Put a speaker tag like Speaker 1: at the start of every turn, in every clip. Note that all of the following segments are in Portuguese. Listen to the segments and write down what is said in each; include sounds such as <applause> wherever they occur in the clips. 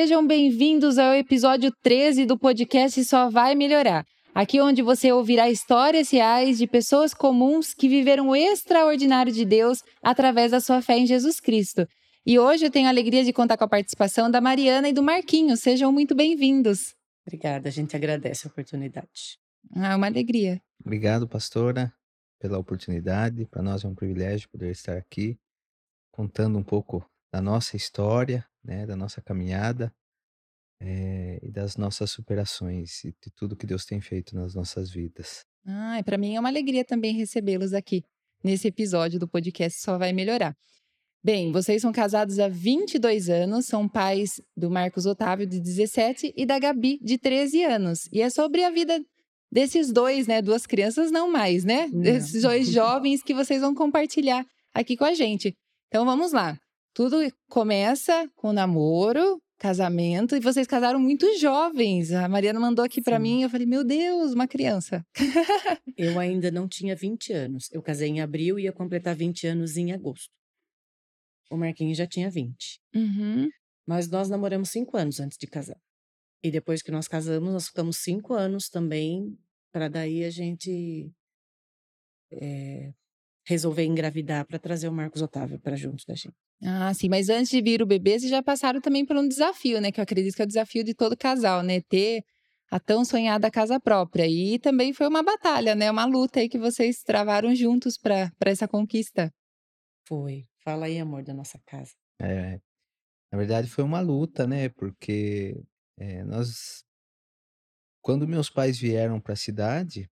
Speaker 1: sejam bem-vindos ao episódio 13 do podcast Só Vai Melhorar. Aqui onde você ouvirá histórias reais de pessoas comuns que viveram o extraordinário de Deus através da sua fé em Jesus Cristo. E hoje eu tenho a alegria de contar com a participação da Mariana e do Marquinhos. Sejam muito bem-vindos.
Speaker 2: Obrigada, a gente agradece a oportunidade.
Speaker 1: Ah, uma alegria.
Speaker 3: Obrigado, pastora, pela oportunidade. Para nós é um privilégio poder estar aqui contando um pouco da nossa história, né, da nossa caminhada é, e das nossas superações e de tudo que Deus tem feito nas nossas vidas.
Speaker 1: Ah, para mim é uma alegria também recebê-los aqui nesse episódio do podcast Só Vai Melhorar. Bem, vocês são casados há 22 anos, são pais do Marcos Otávio, de 17, e da Gabi, de 13 anos. E é sobre a vida desses dois, né? Duas crianças, não mais, né? Não. Desses dois jovens que vocês vão compartilhar aqui com a gente. Então vamos lá. Tudo começa com namoro, casamento, e vocês casaram muito jovens. A Mariana mandou aqui para mim, eu falei, meu Deus, uma criança. <laughs>
Speaker 2: eu ainda não tinha 20 anos. Eu casei em abril e ia completar 20 anos em agosto. O Marquinhos já tinha 20.
Speaker 1: Uhum.
Speaker 2: Mas nós namoramos cinco anos antes de casar. E depois que nós casamos, nós ficamos cinco anos também, para daí a gente é, resolver engravidar para trazer o Marcos Otávio para junto da gente.
Speaker 1: Ah, sim, mas antes de vir o bebê, vocês já passaram também por um desafio, né? Que eu acredito que é o desafio de todo casal, né? Ter a tão sonhada casa própria. E também foi uma batalha, né? Uma luta aí que vocês travaram juntos para essa conquista.
Speaker 2: Foi. Fala aí, amor, da nossa casa.
Speaker 3: É, na verdade foi uma luta, né? Porque é, nós, quando meus pais vieram para a cidade,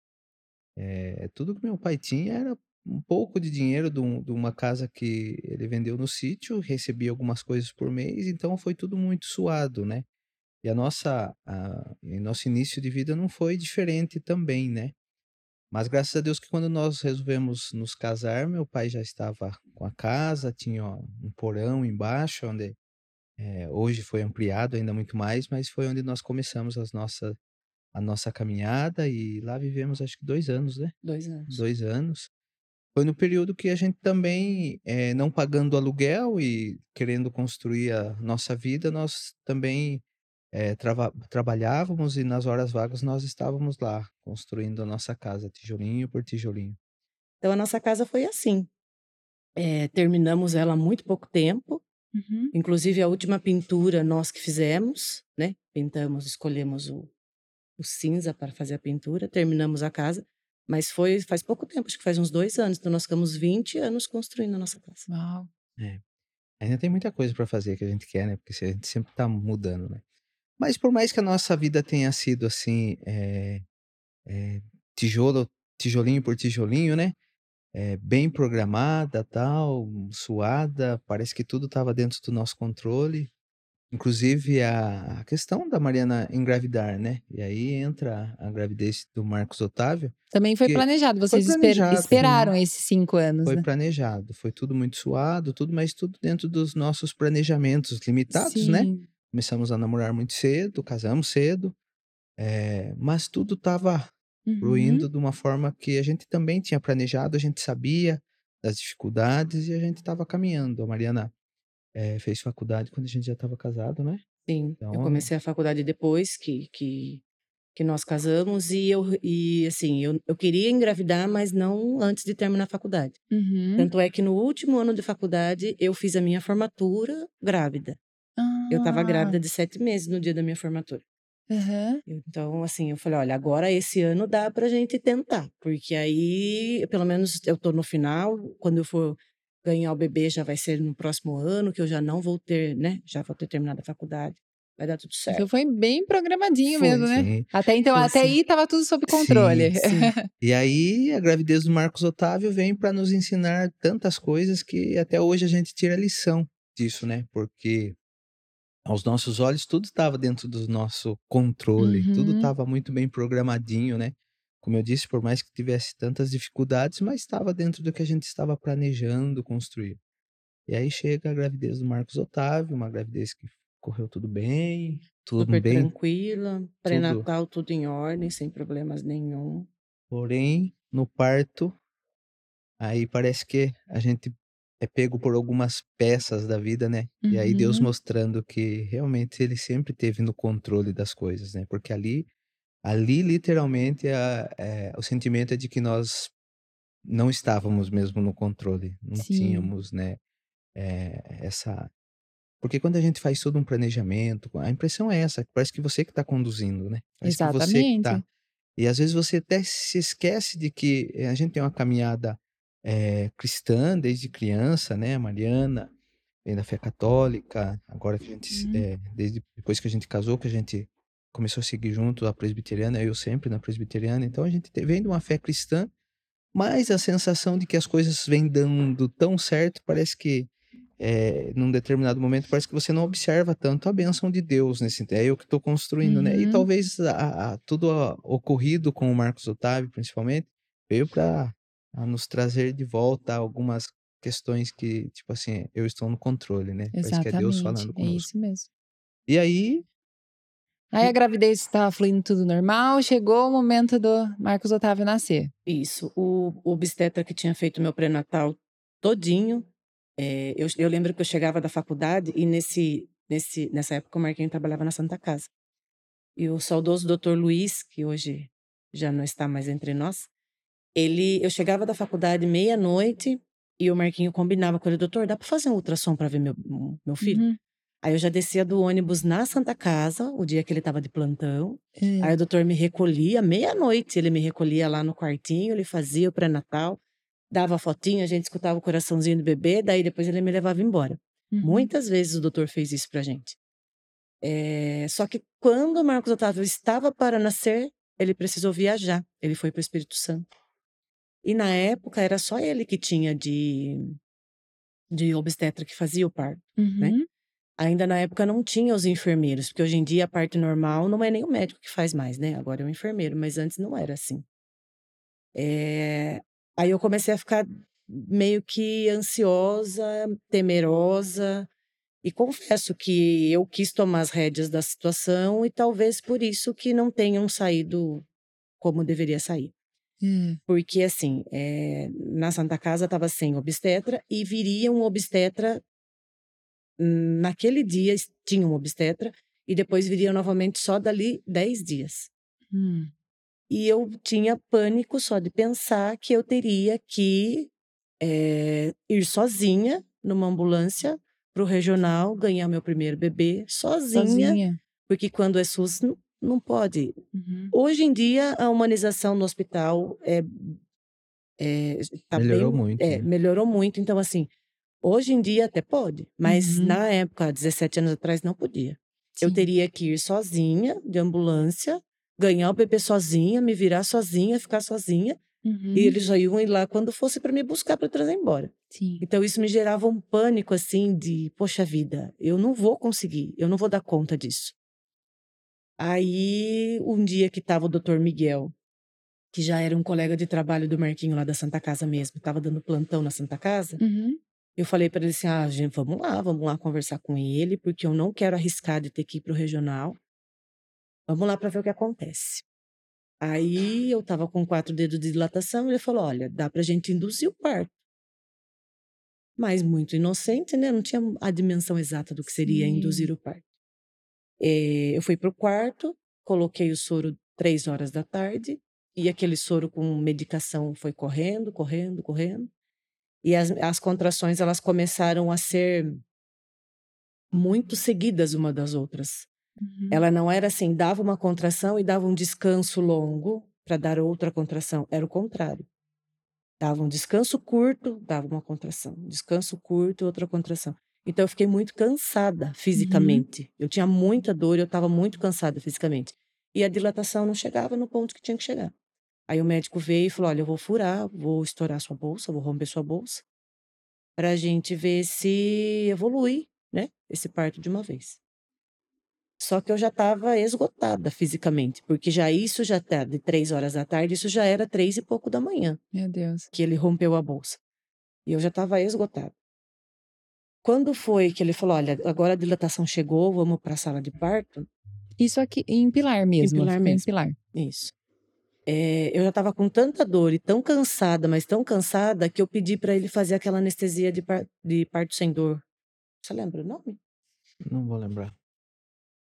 Speaker 3: é, tudo que meu pai tinha era um pouco de dinheiro de, um, de uma casa que ele vendeu no sítio, recebia algumas coisas por mês, então foi tudo muito suado, né? E a nossa, a, nosso início de vida não foi diferente também, né? Mas graças a Deus que quando nós resolvemos nos casar, meu pai já estava com a casa, tinha um porão embaixo, onde é, hoje foi ampliado ainda muito mais, mas foi onde nós começamos as nossa, a nossa caminhada e lá vivemos acho que dois anos, né?
Speaker 2: Dois anos.
Speaker 3: Dois anos. Foi no período que a gente também, é, não pagando aluguel e querendo construir a nossa vida, nós também é, trava, trabalhávamos e nas horas vagas nós estávamos lá construindo a nossa casa, tijolinho por tijolinho.
Speaker 2: Então a nossa casa foi assim. É, terminamos ela há muito pouco tempo.
Speaker 1: Uhum.
Speaker 2: Inclusive a última pintura nós que fizemos, né? Pintamos, escolhemos o, o cinza para fazer a pintura, terminamos a casa. Mas foi faz pouco tempo, acho que faz uns dois anos. Então nós ficamos 20 anos construindo a nossa casa.
Speaker 1: Uau.
Speaker 3: É. Ainda tem muita coisa para fazer que a gente quer, né? Porque a gente sempre tá mudando, né? Mas por mais que a nossa vida tenha sido assim, é, é, tijolo, tijolinho por tijolinho, né? É, bem programada, tal, suada, parece que tudo estava dentro do nosso controle. Inclusive a, questão da Mariana engravidar, né? E aí entra a gravidez do Marcos Otávio.
Speaker 1: Também foi planejado, vocês foi planejado, esperaram esses cinco anos.
Speaker 3: Foi
Speaker 1: né?
Speaker 3: planejado, foi tudo muito suado, tudo, mas tudo dentro dos nossos planejamentos limitados, né? sim. né? Começamos a namorar muito cedo, casamos cedo, é, mas tudo estava uhum. fluindo de uma forma que a gente também tinha planejado, a gente sabia das dificuldades e a gente estava caminhando. A Mariana é, fez faculdade quando a gente já estava casado, né?
Speaker 2: Sim, então, eu comecei a faculdade depois que, que, que nós casamos e eu e assim eu, eu queria engravidar, mas não antes de terminar a faculdade.
Speaker 1: Uhum.
Speaker 2: Tanto é que no último ano de faculdade eu fiz a minha formatura grávida.
Speaker 1: Ah.
Speaker 2: Eu estava grávida de sete meses no dia da minha formatura.
Speaker 1: Uhum.
Speaker 2: Então, assim, eu falei, olha, agora esse ano dá pra gente tentar, porque aí, pelo menos, eu tô no final, quando eu for ganhar o bebê já vai ser no próximo ano, que eu já não vou ter, né, já vou ter terminado a faculdade, vai dar tudo certo.
Speaker 1: Então foi bem programadinho
Speaker 3: foi,
Speaker 1: mesmo, né?
Speaker 3: Sim.
Speaker 1: Até então, foi, até sim. aí tava tudo sob controle.
Speaker 3: Sim. e aí, a gravidez do Marcos Otávio vem para nos ensinar tantas coisas que até hoje a gente tira lição disso, né? Porque aos nossos olhos, tudo estava dentro do nosso controle, uhum. tudo estava muito bem programadinho, né? Como eu disse, por mais que tivesse tantas dificuldades, mas estava dentro do que a gente estava planejando construir. E aí chega a gravidez do Marcos Otávio, uma gravidez que correu tudo bem, tudo
Speaker 2: Super
Speaker 3: bem.
Speaker 2: tranquila, pré-natal tudo... tudo em ordem, sem problemas nenhum.
Speaker 3: Porém, no parto, aí parece que a gente é pego por algumas peças da vida, né? E aí Deus
Speaker 1: Uhum.
Speaker 3: mostrando que realmente ele sempre teve no controle das coisas, né? Porque ali ali literalmente a eh, o sentimento é de que nós não estávamos mesmo no controle, não
Speaker 1: Sim.
Speaker 3: tínhamos, né, eh, essa porque quando a gente faz todo um planejamento, a impressão é essa, parece que você que está conduzindo, né? Parece que você que tá
Speaker 1: Exatamente.
Speaker 3: e às vezes você até se esquece de que, eh, a gente tem uma caminhada, eh, cristã desde criança, né, Mariana vem da fé católica, agora que a gente
Speaker 1: Uhum.
Speaker 3: eh, desde depois que a gente casou, que a gente começou a seguir junto a presbiteriana, eu sempre na presbiteriana, então a gente te vem de uma fé cristã, mas a sensação de que as coisas vêm dando tão certo, parece que, eh, num determinado momento, parece que você não observa tanto a bênção de Deus nesse é eu que estou construindo, né? E
Speaker 1: Uhum.
Speaker 3: talvez a a tudo a ocorrido com o Marcos Otávio, principalmente, veio pra a nos trazer de volta algumas questões que, tipo assim, eu estou no controle, né? Parece que é Deus
Speaker 1: Exatamente,
Speaker 3: falando
Speaker 1: é
Speaker 3: conosco.
Speaker 1: isso mesmo.
Speaker 3: E aí
Speaker 1: Aí a gravidez estava fluindo tudo normal, chegou o momento do Marcos Otávio nascer.
Speaker 2: Isso, o o obstetra que tinha feito meu pré-natal todinho, eh, eu eu lembro que eu chegava da faculdade e nesse nesse nessa época o Marquinho trabalhava na Santa Casa. E o saudoso doutor Luiz, que hoje já não está mais entre nós, ele eu chegava da faculdade meia-noite e o Marquinho combinava com ele: "Doutor, dá pra fazer um ultrassom pra ver meu meu filho?"
Speaker 1: Uhum.
Speaker 2: Aí eu já descia do ônibus na Santa Casa, o dia que ele estava de plantão, aí
Speaker 1: Hã.
Speaker 2: o doutor me recolhia meia-noite, ele me recolhia lá no quartinho, ele fazia o pré-natal, dava a fotinho, a gente escutava o coraçãozinho do bebê, daí depois ele me levava embora.
Speaker 1: Uhum.
Speaker 2: Muitas vezes o doutor fez isso pra gente. Eh, só que quando o Marcos Otávio estava para nascer, ele precisou viajar, ele foi para o Espírito Santo. E na época era só ele que tinha de de obstetra que fazia o parto, né. Ainda na época não tinha os enfermeiros, porque hoje em dia a parte normal não é nem o médico que faz mais, né, agora é o enfermeiro, mas antes não era assim. Eh, aí eu comecei a ficar meio que ansiosa, temerosa, e confesso que eu quis tomar as rédeas da situação e talvez por isso que não tenham saído como deveria sair.
Speaker 1: Hã.
Speaker 2: Porque assim, eh, na Santa Casa estava sem obstetra e viria um obstetra naquele dia tinha um obstetra, e depois viria novamente só dali 10 dias.
Speaker 1: Hum.
Speaker 2: E eu tinha pânico só de pensar que eu teria que, eh, ir sozinha numa ambulância para o regional, ganhar meu primeiro bebê sozinha,
Speaker 1: Sozinha?
Speaker 2: porque quando é SUS não não pode.
Speaker 1: Uhum.
Speaker 2: Hoje em dia a humanização no hospital é é tá
Speaker 3: Melhorou
Speaker 2: bem
Speaker 3: muito,
Speaker 2: é,
Speaker 3: né?
Speaker 2: melhorou muito, então assim, hoje em dia até pode, mas
Speaker 1: Uhum.
Speaker 2: na época, há 17 anos atrás, não podia. Eu
Speaker 1: Sim.
Speaker 2: teria que ir sozinha, de ambulância, ganhar o bebê sozinha, me virar sozinha, ficar sozinha, e
Speaker 1: Uhum.
Speaker 2: eles só iam ir lá quando fosse para me buscar para trazer embora.
Speaker 1: Sim.
Speaker 2: Então isso me gerava um pânico assim de: "Poxa vida, eu não vou conseguir, eu não vou dar conta disso". Aí, um dia que estava o doutor Miguel, que já era um colega de trabalho do Marquinho lá da Santa Casa mesmo, estava dando plantão na Santa Casa,
Speaker 1: Uhum.
Speaker 2: Eu falei para ele assim: "Ah, gente, vamos lá, vamos lá conversar com ele, porque eu não quero arriscar de ter que ir para o regional. Vamos lá para ver o que acontece". Aí eu estava com 4 dedos de dilatação, ele falou: "Olha, dá pra gente induzir o parto". Mas muito inocente, né, não tinha a dimensão exata do que seria
Speaker 1: Sim.
Speaker 2: induzir o parto. Eh, eu fui para o quarto, coloquei o soro 15h, e aquele soro com medicação foi correndo, correndo, correndo, e as as contrações elas começaram a ser muito seguidas uma das outras.
Speaker 1: Uhum.
Speaker 2: Ela não era assim, dava uma contração e dava um descanso longo para dar outra contração, era o contrário. Dava um descanso curto, dava uma contração, descanso curto, outra contração. Então eu fiquei muito cansada
Speaker 1: Uhum.
Speaker 2: fisicamente, eu tinha muita dor e eu estava muito cansada fisicamente. E a dilatação não chegava no ponto que tinha que chegar. Aí o médico veio e falou: "Olha, eu vou furar, vou estourar sua bolsa, vou romper sua bolsa, pra gente ver se evolui, né, esse parto de uma vez". Só que eu já estava esgotada fisicamente, porque já isso já tá de 15h, isso já era 3 e pouco da manhã,
Speaker 1: Meu Deus.
Speaker 2: que ele rompeu a bolsa. E eu já estava esgotada. Quando foi que ele falou: "Olha, agora a dilatação chegou, vamos pra sala de parto".
Speaker 1: Isso aqui em Pilar mesmo,
Speaker 2: Pilar
Speaker 1: ficou em
Speaker 2: mesmo.
Speaker 1: Pilar?
Speaker 2: Isso. Eh, eu já estava com tanta dor e tão cansada, mas tão cansada, que eu pedi para ele fazer aquela anestesia de par de parto sem dor. Você lembra o nome?
Speaker 3: Não vou lembrar.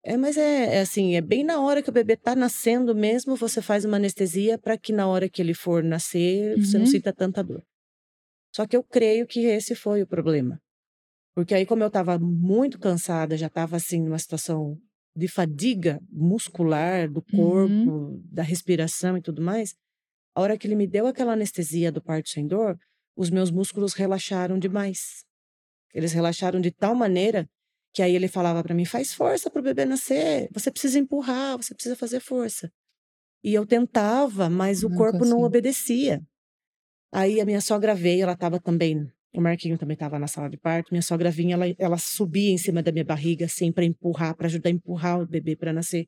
Speaker 2: É, mas é é assim, é bem na hora que o bebê tá nascendo mesmo, você faz uma anestesia para que na hora que ele for nascer, você não
Speaker 1: Uhum.
Speaker 2: sinta tanta dor. Só que eu creio que esse foi o problema. Porque aí como eu estava muito cansada, já estava assim numa situação de fadiga muscular do
Speaker 1: Uhum.
Speaker 2: corpo, da respiração e tudo mais, a hora que ele me deu aquela anestesia do parto sem dor, os meus músculos relaxaram demais. Eles relaxaram de tal maneira que aí ele falava para mim: "Faz força para o bebê nascer, você precisa empurrar, você precisa fazer força". E eu tentava, mas o
Speaker 1: Não
Speaker 2: corpo não
Speaker 1: conseguia.
Speaker 2: obedecia. Aí a minha sogra veio, ela estava também o Marquinho também estava na sala de parto, minha sogra vinha, ela ela subia em cima da minha barriga, assim, para empurrar, para ajudar a empurrar o bebê para nascer.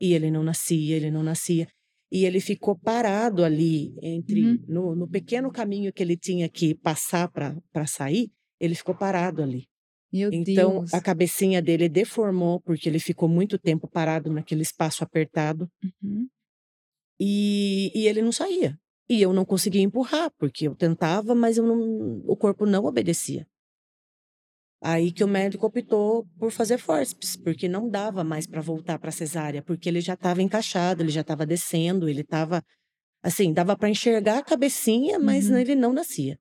Speaker 2: E ele não nascia, ele não nascia. E ele ficou parado ali entre
Speaker 1: Uhum.
Speaker 2: no no pequeno caminho que ele tinha que passar para sair, ele ficou parado ali.
Speaker 1: Meu
Speaker 2: Então,
Speaker 1: Deus.
Speaker 2: a cabecinha dele deformou, porque ele ficou muito tempo parado naquele espaço apertado.
Speaker 1: Uhum.
Speaker 2: E e ele não saía. E eu não conseguia empurrar, porque eu tentava, mas eu não o corpo não obedecia. Aí que o médico optou por fazer fórceps, porque não dava mais para voltar para cesárea, porque ele já estava encaixado, ele já estava descendo, ele estava assim, dava para enxergar a cabecinha, mas
Speaker 1: Uhum.
Speaker 2: ele não nascia.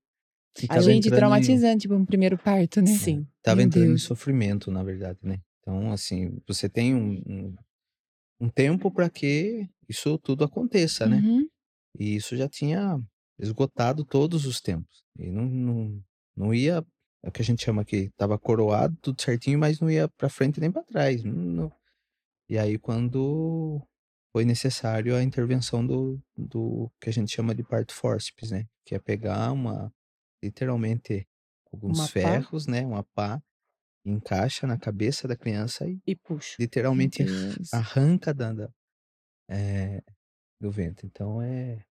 Speaker 2: A
Speaker 1: Gente,
Speaker 3: em
Speaker 1: traumatizante para um primeiro parto, né?
Speaker 2: Sim.
Speaker 3: Tava
Speaker 1: Meu
Speaker 3: entrando em
Speaker 1: Deus.
Speaker 3: sofrimento, na verdade, né. Então, assim, você tem um um um tempo para que isso tudo aconteça, né.
Speaker 1: Uhum.
Speaker 3: E isso já tinha esgotado todos os tempos. E não não não ia é o que a gente chama aqui, estava coroado, tudo certinho, mas não ia para frente nem para trás, não não e aí quando foi necessário a intervenção do do que a gente chama de parto fórceps, né, que é pegar uma literalmente alguns
Speaker 2: Uma pá.
Speaker 3: ferros, né, uma pá, encaixa na cabeça da criança e
Speaker 2: E.
Speaker 1: Meu
Speaker 3: literalmente <laughs> arranca da eh, do ventre. Então é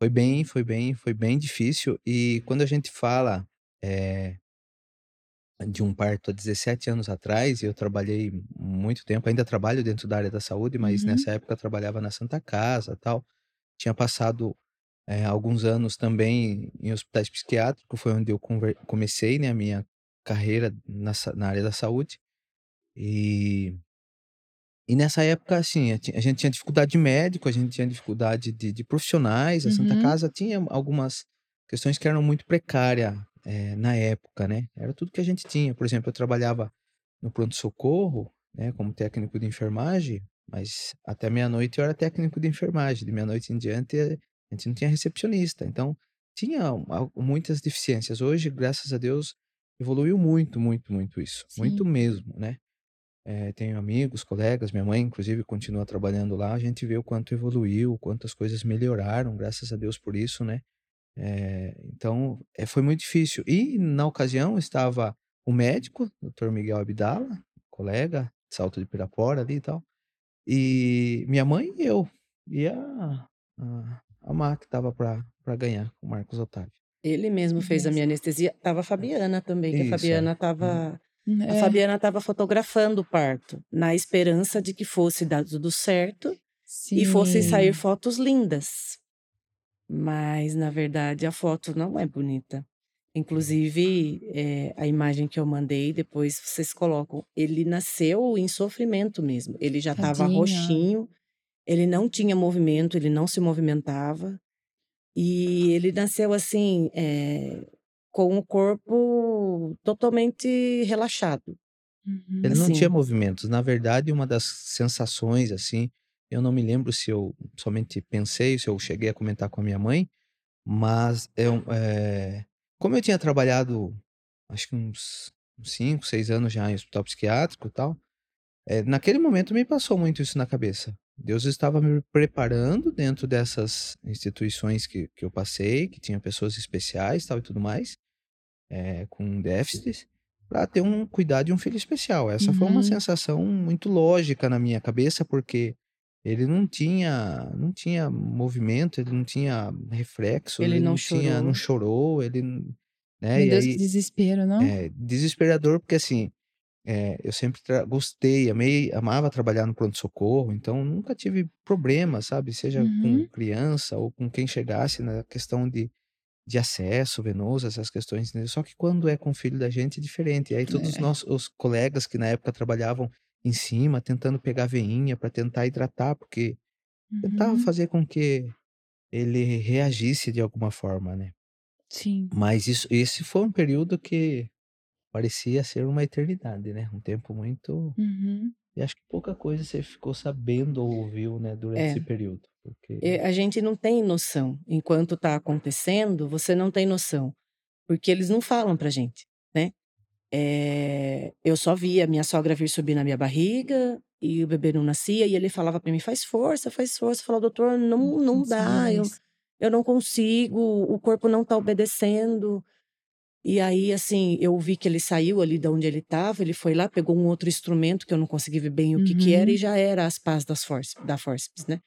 Speaker 3: foi bem foi bem foi bem difícil e quando a gente fala, eh de um parto há 17 anos atrás, e eu trabalhei muito tempo, ainda trabalho dentro da área da saúde, mas
Speaker 1: Uhum.
Speaker 3: nessa época eu trabalhava na Santa Casa, tal. Tinha passado, eh, alguns anos também em hospitais psiquiátricos, foi onde eu comecei, né, a minha carreira na na área da saúde. E e nessa época, assim, a gente tinha dificuldade de médico, a gente tinha dificuldade de de profissionais, a Santa
Speaker 1: Uhum.
Speaker 3: Casa tinha algumas questões que eram muito precária, eh, na época, né. Era tudo que a gente tinha. Por exemplo, eu trabalhava no pronto-socorro, né, como técnico de enfermagem, mas até meia-noite eu era técnico de enfermagem, de meia-noite em diante, eh, a gente não tinha recepcionista, então tinha muitas deficiências. Hoje, graças a Deus, evoluiu muito, muito, muito isso, muito
Speaker 1: Sim.
Speaker 3: mesmo, né. Eh, tenho amigos, colegas, minha mãe inclusive continua trabalhando lá, a gente vê o quanto evoluiu, o quanto as coisas melhoraram, graças a Deus por isso, né. Eh, então, eh, foi muito difícil. E na ocasião estava o médico, doutor Miguel Abdala, colega, Salto de Pirapora ali e tal, e minha mãe e eu, e a a a Má que estava pra ganhar, o Marcos Otávio.
Speaker 2: Ele mesmo fez a
Speaker 1: Nossa.
Speaker 2: minha anestesia. Estava a Fabiana também, que a
Speaker 3: Isso, é.
Speaker 2: Fabiana
Speaker 3: Uhum.
Speaker 2: estava
Speaker 1: Hum,
Speaker 2: a
Speaker 1: é.
Speaker 2: Fabiana estava fotografando o parto, na esperança de que fosse dar tudo certo e fossem sair
Speaker 1: Sim.
Speaker 2: fotos lindas. Mas, na verdade, a foto não é bonita. Inclusive, eh, a imagem que eu mandei, depois vocês colocam, ele nasceu em sofrimento mesmo. Ele já estava roxinho, ele não tinha movimento, ele não se movimentava. E ele nasceu assim, eh, com o corpo totalmente relaxado.
Speaker 3: Ele
Speaker 1: Uhum.
Speaker 3: não tinha
Speaker 2: Assim.
Speaker 3: movimentos. Na verdade, uma das sensações, assim, eu não me lembro se eu somente pensei, se eu cheguei a comentar com a minha mãe, mas é um eh, como eu tinha trabalhado, acho que uns uns 5, 6 anos já em hospital psiquiátrico e tal, eh, naquele momento me passou muito isso na cabeça. Deus estava me preparando dentro dessas instituições que que eu passei, que tinha pessoas especiais, tal e tudo mais, eh, com déficits, pra ter um cuidar de um filho especial. Essa foi uma
Speaker 1: Uhum.
Speaker 3: sensação muito lógica na minha cabeça, porque ele não tinha não tinha movimento, ele não tinha reflexo,
Speaker 2: Ele
Speaker 3: ele
Speaker 2: não
Speaker 3: não tinha não
Speaker 2: chorou.
Speaker 3: chorou, ele né,
Speaker 1: Meu Deus, que
Speaker 3: aí
Speaker 1: desespero, não?
Speaker 3: é, desesperador, porque assim, eh, eu sempre gostei, amei amava trabalhar no pronto-socorro, então nunca tive problema, sabe, seja com
Speaker 1: Uhum.
Speaker 3: criança ou com quem chegasse na questão de de acesso venoso, essas questões, entendeu. Só que quando é com o filho da gente é diferente, e aí todos os
Speaker 1: É.
Speaker 3: nossos os colegas que na época trabalhavam em cima, tentando pegar veinha pra tentar hidratar, porque tentava
Speaker 1: Uhum.
Speaker 3: fazer com que ele reagisse de alguma forma, né.
Speaker 1: Sim.
Speaker 3: Mas isso esse foi um período que parecia ser uma eternidade, né, um tempo muito
Speaker 1: Uhum.
Speaker 3: E acho que pouca coisa você ficou sabendo ou ouviu, né, durante
Speaker 2: É.
Speaker 3: esse período, porque
Speaker 2: a gente não tem noção. Enquanto tá acontecendo, você não tem noção, porque eles não falam pra gente, né. Eh, eu só via a minha sogra vir subir na minha barriga, e o bebê não nascia, e ele falava pra mim: "Faz força, faz força", eu falava: "Doutor, não
Speaker 1: Não
Speaker 2: não dá, eu eu não consigo, o corpo não tá obedecendo". E aí, assim, eu vi que ele saiu ali da onde ele estava, ele foi lá, pegou um outro instrumento que eu não consegui ver bem o que que era, e
Speaker 1: Uhum.
Speaker 2: já era as pás das fórce da fórceps, né.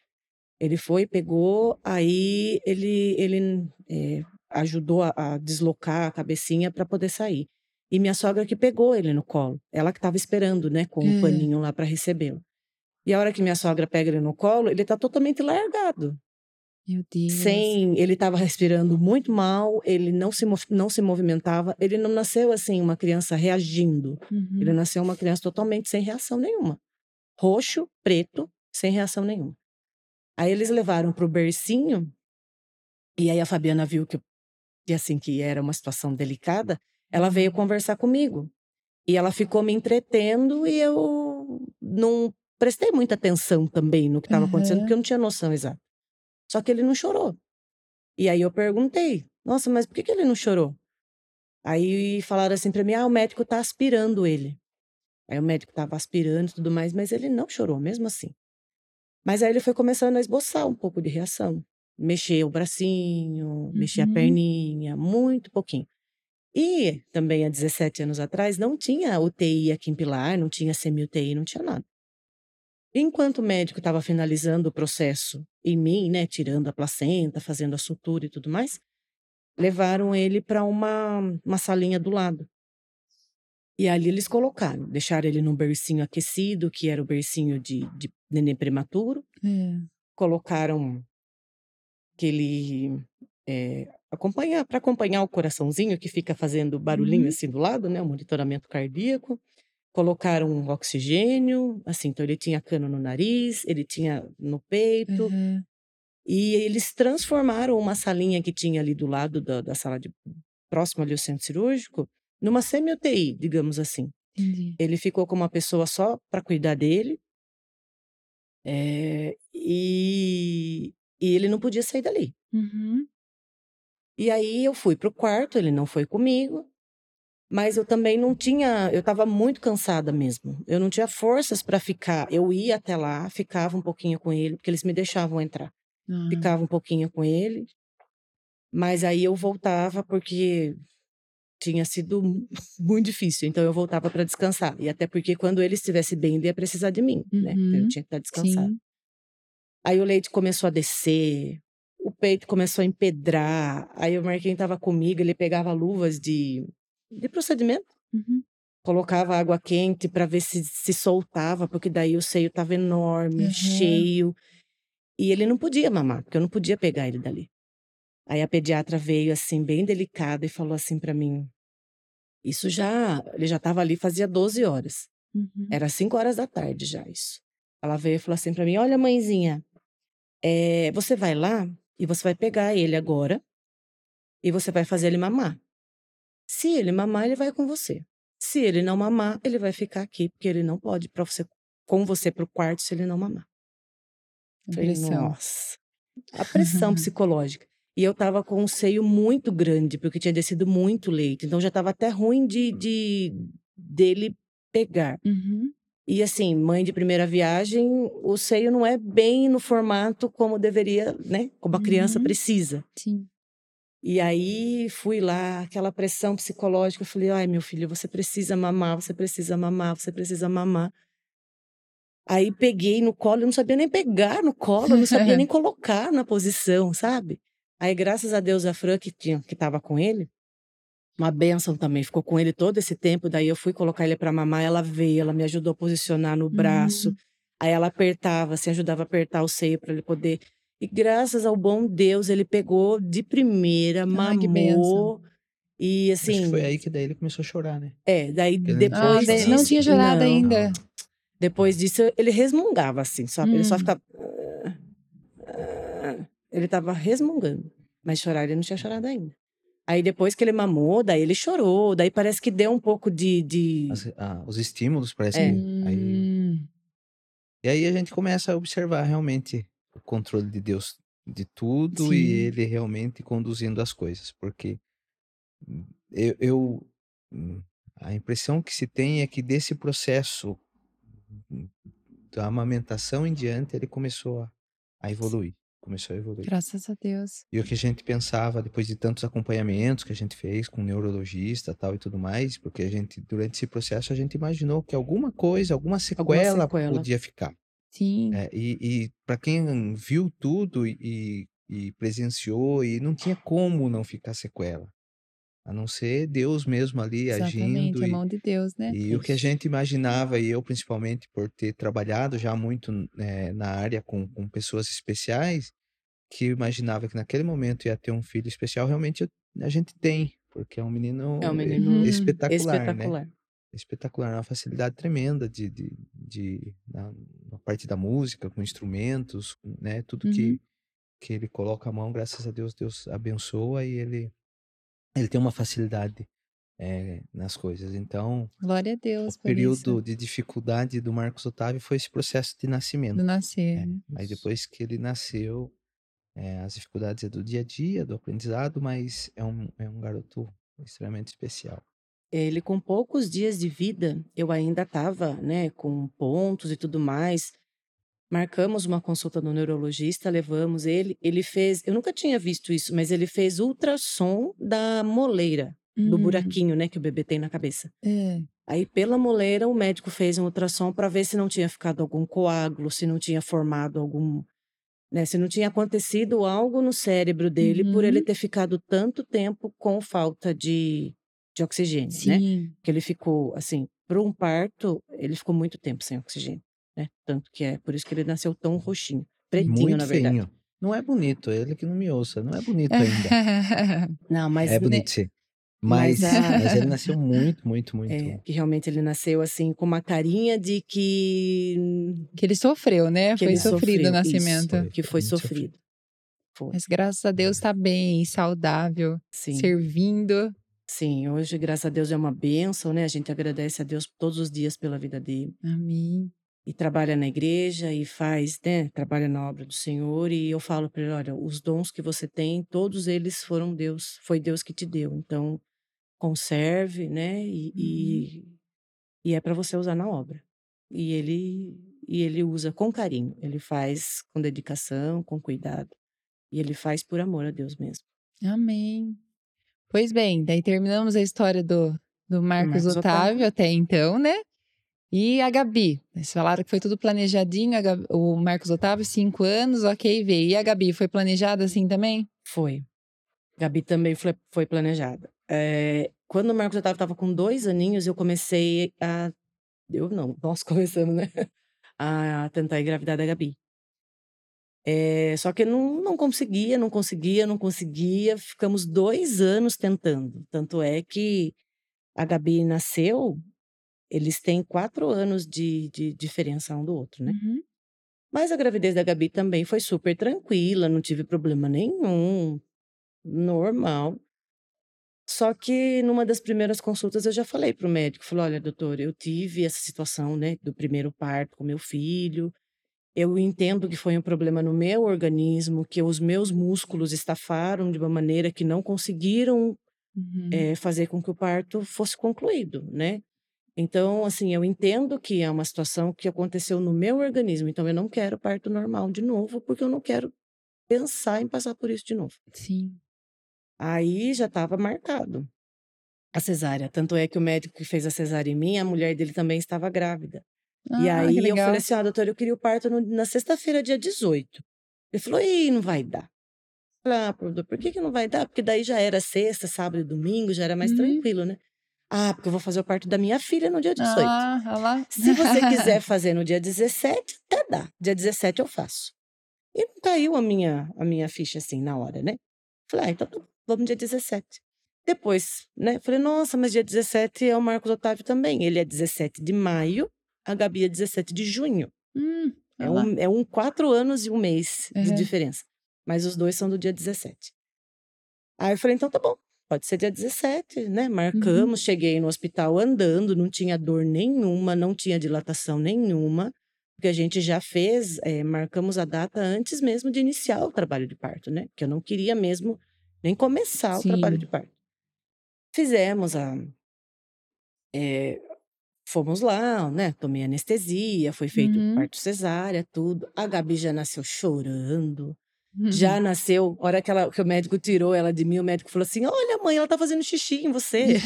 Speaker 2: Ele foi, pegou, aí ele ele, eh, ajudou a a deslocar a cabecinha pra poder sair. E minha sogra que pegou ele no colo, ela que estava esperando, né, com o
Speaker 1: Hã.
Speaker 2: paninho lá pra recebê-lo. E a hora que minha sogra pega ele no colo, ele tá totalmente largado.
Speaker 1: Meu Deus.
Speaker 2: Sem ele estava respirando muito mal, ele não se não se movimentava, ele não nasceu, assim, uma criança reagindo, ele
Speaker 1: Uhum.
Speaker 2: nasceu uma criança totalmente sem reação nenhuma. Roxo, preto, sem reação nenhuma. Aí eles levaram para o bercinho, e aí a Fabiana viu que que, assim, que era uma situação delicada, ela veio conversar comigo. E ela ficou me entretendo e eu não prestei muita atenção também no que estava acontecendo, porque eu não tinha noção exata. Só que ele não chorou. E aí eu perguntei: "Nossa, mas por que que ele não chorou?" Aí falaram assim pra mim: "Ah, o médico tá aspirando ele". Aí o médico estava aspirando e tudo mais, mas ele não chorou mesmo assim. Mas aí ele foi começando a esboçar um pouco de reação, mexer o bracinho, mexer a
Speaker 1: Uhum.
Speaker 2: perninha, muito pouquinho. E também há 17 anos atrás não tinha UTI aqui em Pilar, não tinha semi-UTI, não tinha nada. Enquanto o médico estava finalizando o processo em mim, né, tirando a placenta, fazendo a sutura e tudo mais, levaram ele pra uma uma salinha do lado. E ali eles colocaram, deixaram ele num bercinho aquecido, que era o bercinho de de neném prematuro.
Speaker 1: Hã.
Speaker 2: Colocaram aquele, eh, acompanhar pra acompanhar o coraçãozinho que fica fazendo barulhinho,
Speaker 1: Uhum.
Speaker 2: assim, do lado, né, o monitoramento cardíaco. Colocaram um oxigênio, assim, então ele tinha cano no nariz, ele tinha no peito.
Speaker 1: Aham.
Speaker 2: E eles transformaram uma salinha que tinha ali do lado da da sala de próximo ali ao centro cirúrgico, numa semi-UTI, digamos assim.
Speaker 1: Entendi.
Speaker 2: Ele ficou com uma pessoa só pra cuidar dele. Eh, e e ele não podia sair dali.
Speaker 1: Uhum.
Speaker 2: E aí eu fui para o quarto, ele não foi comigo, mas eu também não tinha eu estava muito cansada mesmo, eu não tinha forças pra ficar eu ia até lá, ficava um pouquinho com ele, porque eles me deixavam entrar.
Speaker 1: Ah.
Speaker 2: Ficava um pouquinho com ele, mas aí eu voltava, porque tinha sido <laughs> muito difícil, então eu voltava pra descansar. E até porque quando ele estivesse bem, ele ia precisar de mim, né, então eu
Speaker 1: Uhum.
Speaker 2: tinha que estar descansada.
Speaker 1: Sim.
Speaker 2: Aí o leite começou a descer, o peito começou a empedrar, aí o Marquinho estava comigo, ele pegava luvas de de procedimento,
Speaker 1: Uhum.
Speaker 2: colocava água quente pra ver se se soltava, porque daí o seio estava enorme,
Speaker 1: Aham.
Speaker 2: cheio, e ele não podia mamar, porque eu não podia pegar ele dali. Aí a pediatra veio, assim, bem delicada e falou assim pra mim isso já ele já estava ali fazia 12 horas,
Speaker 1: Uhum.
Speaker 2: era 17h já isso. Ela veio e falou assim pra mim: "Olha mãezinha, eh, você vai lá e você vai pegar ele agora, e você vai fazer ele mamar. Se ele mamar, ele vai com você. Se ele não mamar, ele vai ficar aqui, porque ele não pode ir pra você com você para o quarto se ele não mamar". Falei:
Speaker 1: pressão.
Speaker 2: "Nossa". A pressão <laughs> psicológica. E eu estava com um seio muito grande, porque tinha descido muito leite, então já estava até ruim de de dele pegar.
Speaker 1: Uhum.
Speaker 2: E assim, mãe de primeira viagem, o seio não é bem no formato como deveria, né, como a criança
Speaker 1: Uhum.
Speaker 2: precisa.
Speaker 1: Sim.
Speaker 2: E aí fui lá, aquela pressão psicológica, eu falei: "Ai meu filho, você precisa mamar, você precisa mamar, você precisa mamar". Aí peguei no colo, eu não sabia nem pegar no colo, eu não sabia nem <laughs> colocar na posição, sabe. Aí graças a Deus a Fran que tinha que estava com ele, uma benção também. Ficou com ele todo esse tempo. Daí eu fui colocar ele para mamar, ela veio, ela me ajudou a posicionar no braço.
Speaker 1: Hum.
Speaker 2: Aí ela apertava, assim, ajudava a apertar o seio para ele poder. E graças ao bom Deus, ele pegou de primeira,
Speaker 1: Ah,
Speaker 2: mamou. E
Speaker 3: Acho que
Speaker 2: assim,
Speaker 3: foi aí que daí ele começou a chorar, né?
Speaker 2: é, daí
Speaker 3: Ele não
Speaker 2: depois
Speaker 1: Ah,
Speaker 3: Pois
Speaker 1: daí-
Speaker 2: disso,
Speaker 1: não tinha chorado
Speaker 2: não.
Speaker 1: ainda.
Speaker 2: Depois disso, ele resmungava assim, sabe? Ele só
Speaker 1: Hum.
Speaker 2: ficava. "Ah, ah". Ele tava resmungando. Mas chorar ele não tinha chorado ainda. Aí depois que ele mamou, daí ele chorou. Daí parece que deu um pouco de. de...
Speaker 3: As- ah, os estímulos parece
Speaker 2: É.
Speaker 3: que aí
Speaker 1: Hum.
Speaker 3: E aí a gente começa a observar realmente o controle de Deus de tudo
Speaker 1: Sim.
Speaker 3: e ele realmente conduzindo as coisas, porque hum, eu, eu- hum, a impressão que se tem é que desse processo hum, da amamentação em diante ele começou a, a evoluir, começou a evoluir.
Speaker 1: Graças a Deus.
Speaker 3: E o que a gente pensava depois de tantos acompanhamentos que a gente fez com neurologista tal e tudo mais, porque a gente durante esse processo a gente imaginou que alguma coisa, alguma sequela,
Speaker 2: sequela.
Speaker 3: podia ficar.
Speaker 1: Sim.
Speaker 3: É, e e para quem viu tudo e, e presenciou, e não tinha como não ficar sequela. A não ser Deus mesmo ali
Speaker 1: Exatamente,
Speaker 3: agindo.
Speaker 1: a
Speaker 3: E,
Speaker 1: mão de Deus, né?
Speaker 3: e o que a gente imaginava, e eu principalmente por ter trabalhado já muito eh, na área com, com pessoas especiais, que eu imaginava que naquele momento ia ter um filho especial, realmente a gente tem, porque é um menino,
Speaker 2: É um menino
Speaker 3: espetacular, né?
Speaker 2: Espetacular.
Speaker 3: espetacular, uma facilidade tremenda de, de, de na, na parte da música, com instrumentos, né, tudo
Speaker 1: Uhum.
Speaker 3: que, que ele coloca a mão, graças a Deus, Deus abençoa e ele, ele tem uma facilidade eh, nas coisas. Então,
Speaker 1: Glória a
Speaker 3: o
Speaker 1: Deus por
Speaker 3: período
Speaker 1: isso.
Speaker 3: de dificuldade do Marcos Otávio foi esse processo de
Speaker 1: Do
Speaker 3: nascimento.
Speaker 1: nascer,
Speaker 3: É? Aí depois que ele nasceu, eh, as dificuldades é do dia a dia, do aprendizado, mas é um, é um garoto extremamente especial.
Speaker 2: Ele, com poucos dias de vida, eu ainda estava, né, com pontos e tudo mais. Marcamos uma consulta no neurologista, levamos ele. Ele fez, eu nunca tinha visto isso, mas ele fez ultrassom da moleira, do
Speaker 1: Hum,
Speaker 2: buraquinho, né, que o bebê tem na cabeça.
Speaker 1: é.
Speaker 2: Aí, pela moleira, o médico fez um ultrassom para ver se não tinha ficado algum coágulo, se não tinha formado algum. Né, se não tinha acontecido algo no cérebro dele por ele
Speaker 1: Uhum.
Speaker 2: ter ficado tanto tempo com falta de, de oxigênio, né?
Speaker 1: Sim.
Speaker 2: Que ele ficou, assim, para um parto, ele ficou muito tempo sem oxigênio, né? Tanto que é por isso que ele nasceu tão roxinho, pretinho,
Speaker 3: Muito
Speaker 2: na verdade.
Speaker 3: feinho. Não é bonito, ele que não me ouça, não é bonito ainda. <laughs>
Speaker 2: Não, mas
Speaker 3: É
Speaker 2: né,
Speaker 3: bonito sim. Mas,
Speaker 2: mas a-
Speaker 3: mas ele nasceu muito, <laughs> muito, muito.
Speaker 2: é, que realmente ele nasceu assim com uma carinha de que
Speaker 1: que ele sofreu, né?
Speaker 2: Que
Speaker 1: Foi sofrido o nascimento.
Speaker 3: Foi.
Speaker 2: que foi
Speaker 3: sofrido.
Speaker 2: sofrido. Foi.
Speaker 1: Mas graças a Deus tá bem, saudável,
Speaker 2: Sim.
Speaker 1: servindo.
Speaker 2: Sim, hoje, graças a Deus, é uma bênção, né? A gente agradece a Deus todos os dias pela vida dele.
Speaker 1: Amém.
Speaker 2: E trabalha na igreja e faz, né? Trabalha na obra do Senhor. E eu falo para ele: olha, os dons que você tem, todos eles foram Deus, foi Deus que te deu. Então, conserve, né? E, e, e é para você usar na obra. E ele, e ele usa com carinho, ele faz com dedicação, com cuidado. E ele faz por amor a Deus mesmo.
Speaker 1: Amém. Pois bem, daí terminamos a história do, do Marcos,
Speaker 2: Marcos
Speaker 1: Otávio,
Speaker 2: Otávio.
Speaker 1: até então, né? E a Gabi? Vocês falaram que foi tudo planejadinho. Gabi- o Marcos Otávio, cinco anos, ok, veio. E a Gabi, foi planejada assim também?
Speaker 2: Foi. Gabi também foi, foi planejada. É, quando o Marcos Otávio estava com dois aninhos, eu comecei a. Eu não, nós <laughs> começamos, né? A tentar engravidar da Gabi. É, só que não, não conseguia, não conseguia, não conseguia. Ficamos dois anos tentando. Tanto é que a Gabi nasceu, eles têm quatro anos de, de diferença um do outro, né?
Speaker 1: Uhum.
Speaker 2: Mas a gravidez da Gabi também foi super tranquila, não tive problema nenhum, normal. Só que numa das primeiras consultas eu já falei pro médico, falei, olha, doutor, eu tive essa situação, né, do primeiro parto com meu filho. Eu entendo que foi um problema no meu organismo, que os meus músculos estafaram de uma maneira que não conseguiram
Speaker 1: Uhum.
Speaker 2: eh, fazer com que o parto fosse concluído, né? Então, assim, eu entendo que é uma situação que aconteceu no meu organismo, então eu não quero parto normal de novo, porque eu não quero pensar em passar por isso de novo.
Speaker 1: Sim.
Speaker 2: Aí já estava marcado a cesárea. Tanto é que o médico que fez a cesárea em mim, a mulher dele também estava grávida. E
Speaker 1: Ah,
Speaker 2: aí
Speaker 1: que
Speaker 2: eu falei assim: ó, doutor, eu queria o parto no- na sexta-feira, dia 18. Ele falou: ih, não vai dar. Falei, ah, por, por que, que não vai dar? Porque daí já era sexta, sábado e domingo, já era mais
Speaker 1: Uhum.
Speaker 2: tranquilo, né? Ah, porque eu vou fazer o parto da minha filha no dia 18.
Speaker 1: Ah, lá.
Speaker 2: Se você <laughs> quiser fazer no dia 17, até dá. Dia 17 eu faço. E não caiu a minha, a minha ficha assim na hora, né? Falei, ah, então tá vamos dia 17. Depois, né? Falei, nossa, mas dia 17 é o Marcos Otávio também. Ele é 17 de maio, a Gabi é 17 de junho.
Speaker 1: Hum,
Speaker 2: É um, é um quatro anos e um mês de
Speaker 1: Uhum.
Speaker 2: diferença. Mas os dois são do dia 17. Aí eu falei, então tá bom, pode ser dia 17, né?
Speaker 1: Uhum.
Speaker 2: Marcamos, cheguei no hospital andando, não tinha dor nenhuma, não tinha dilatação nenhuma, porque a gente já fez, eh, marcamos a data antes mesmo de iniciar o trabalho de parto, né? Porque eu não queria mesmo nem começar o trabalho
Speaker 1: Sim.
Speaker 2: de parto. Fizemos a. eh, fomos lá, né? Tomei anestesia, foi feito
Speaker 1: Uhum.
Speaker 2: parto cesárea, tudo. A Gabi já nasceu chorando.
Speaker 1: Uhum.
Speaker 2: Já nasceu, a hora que, ela, que o médico tirou ela de mim, o médico falou assim: Olha, mãe, ela tá fazendo xixi em você.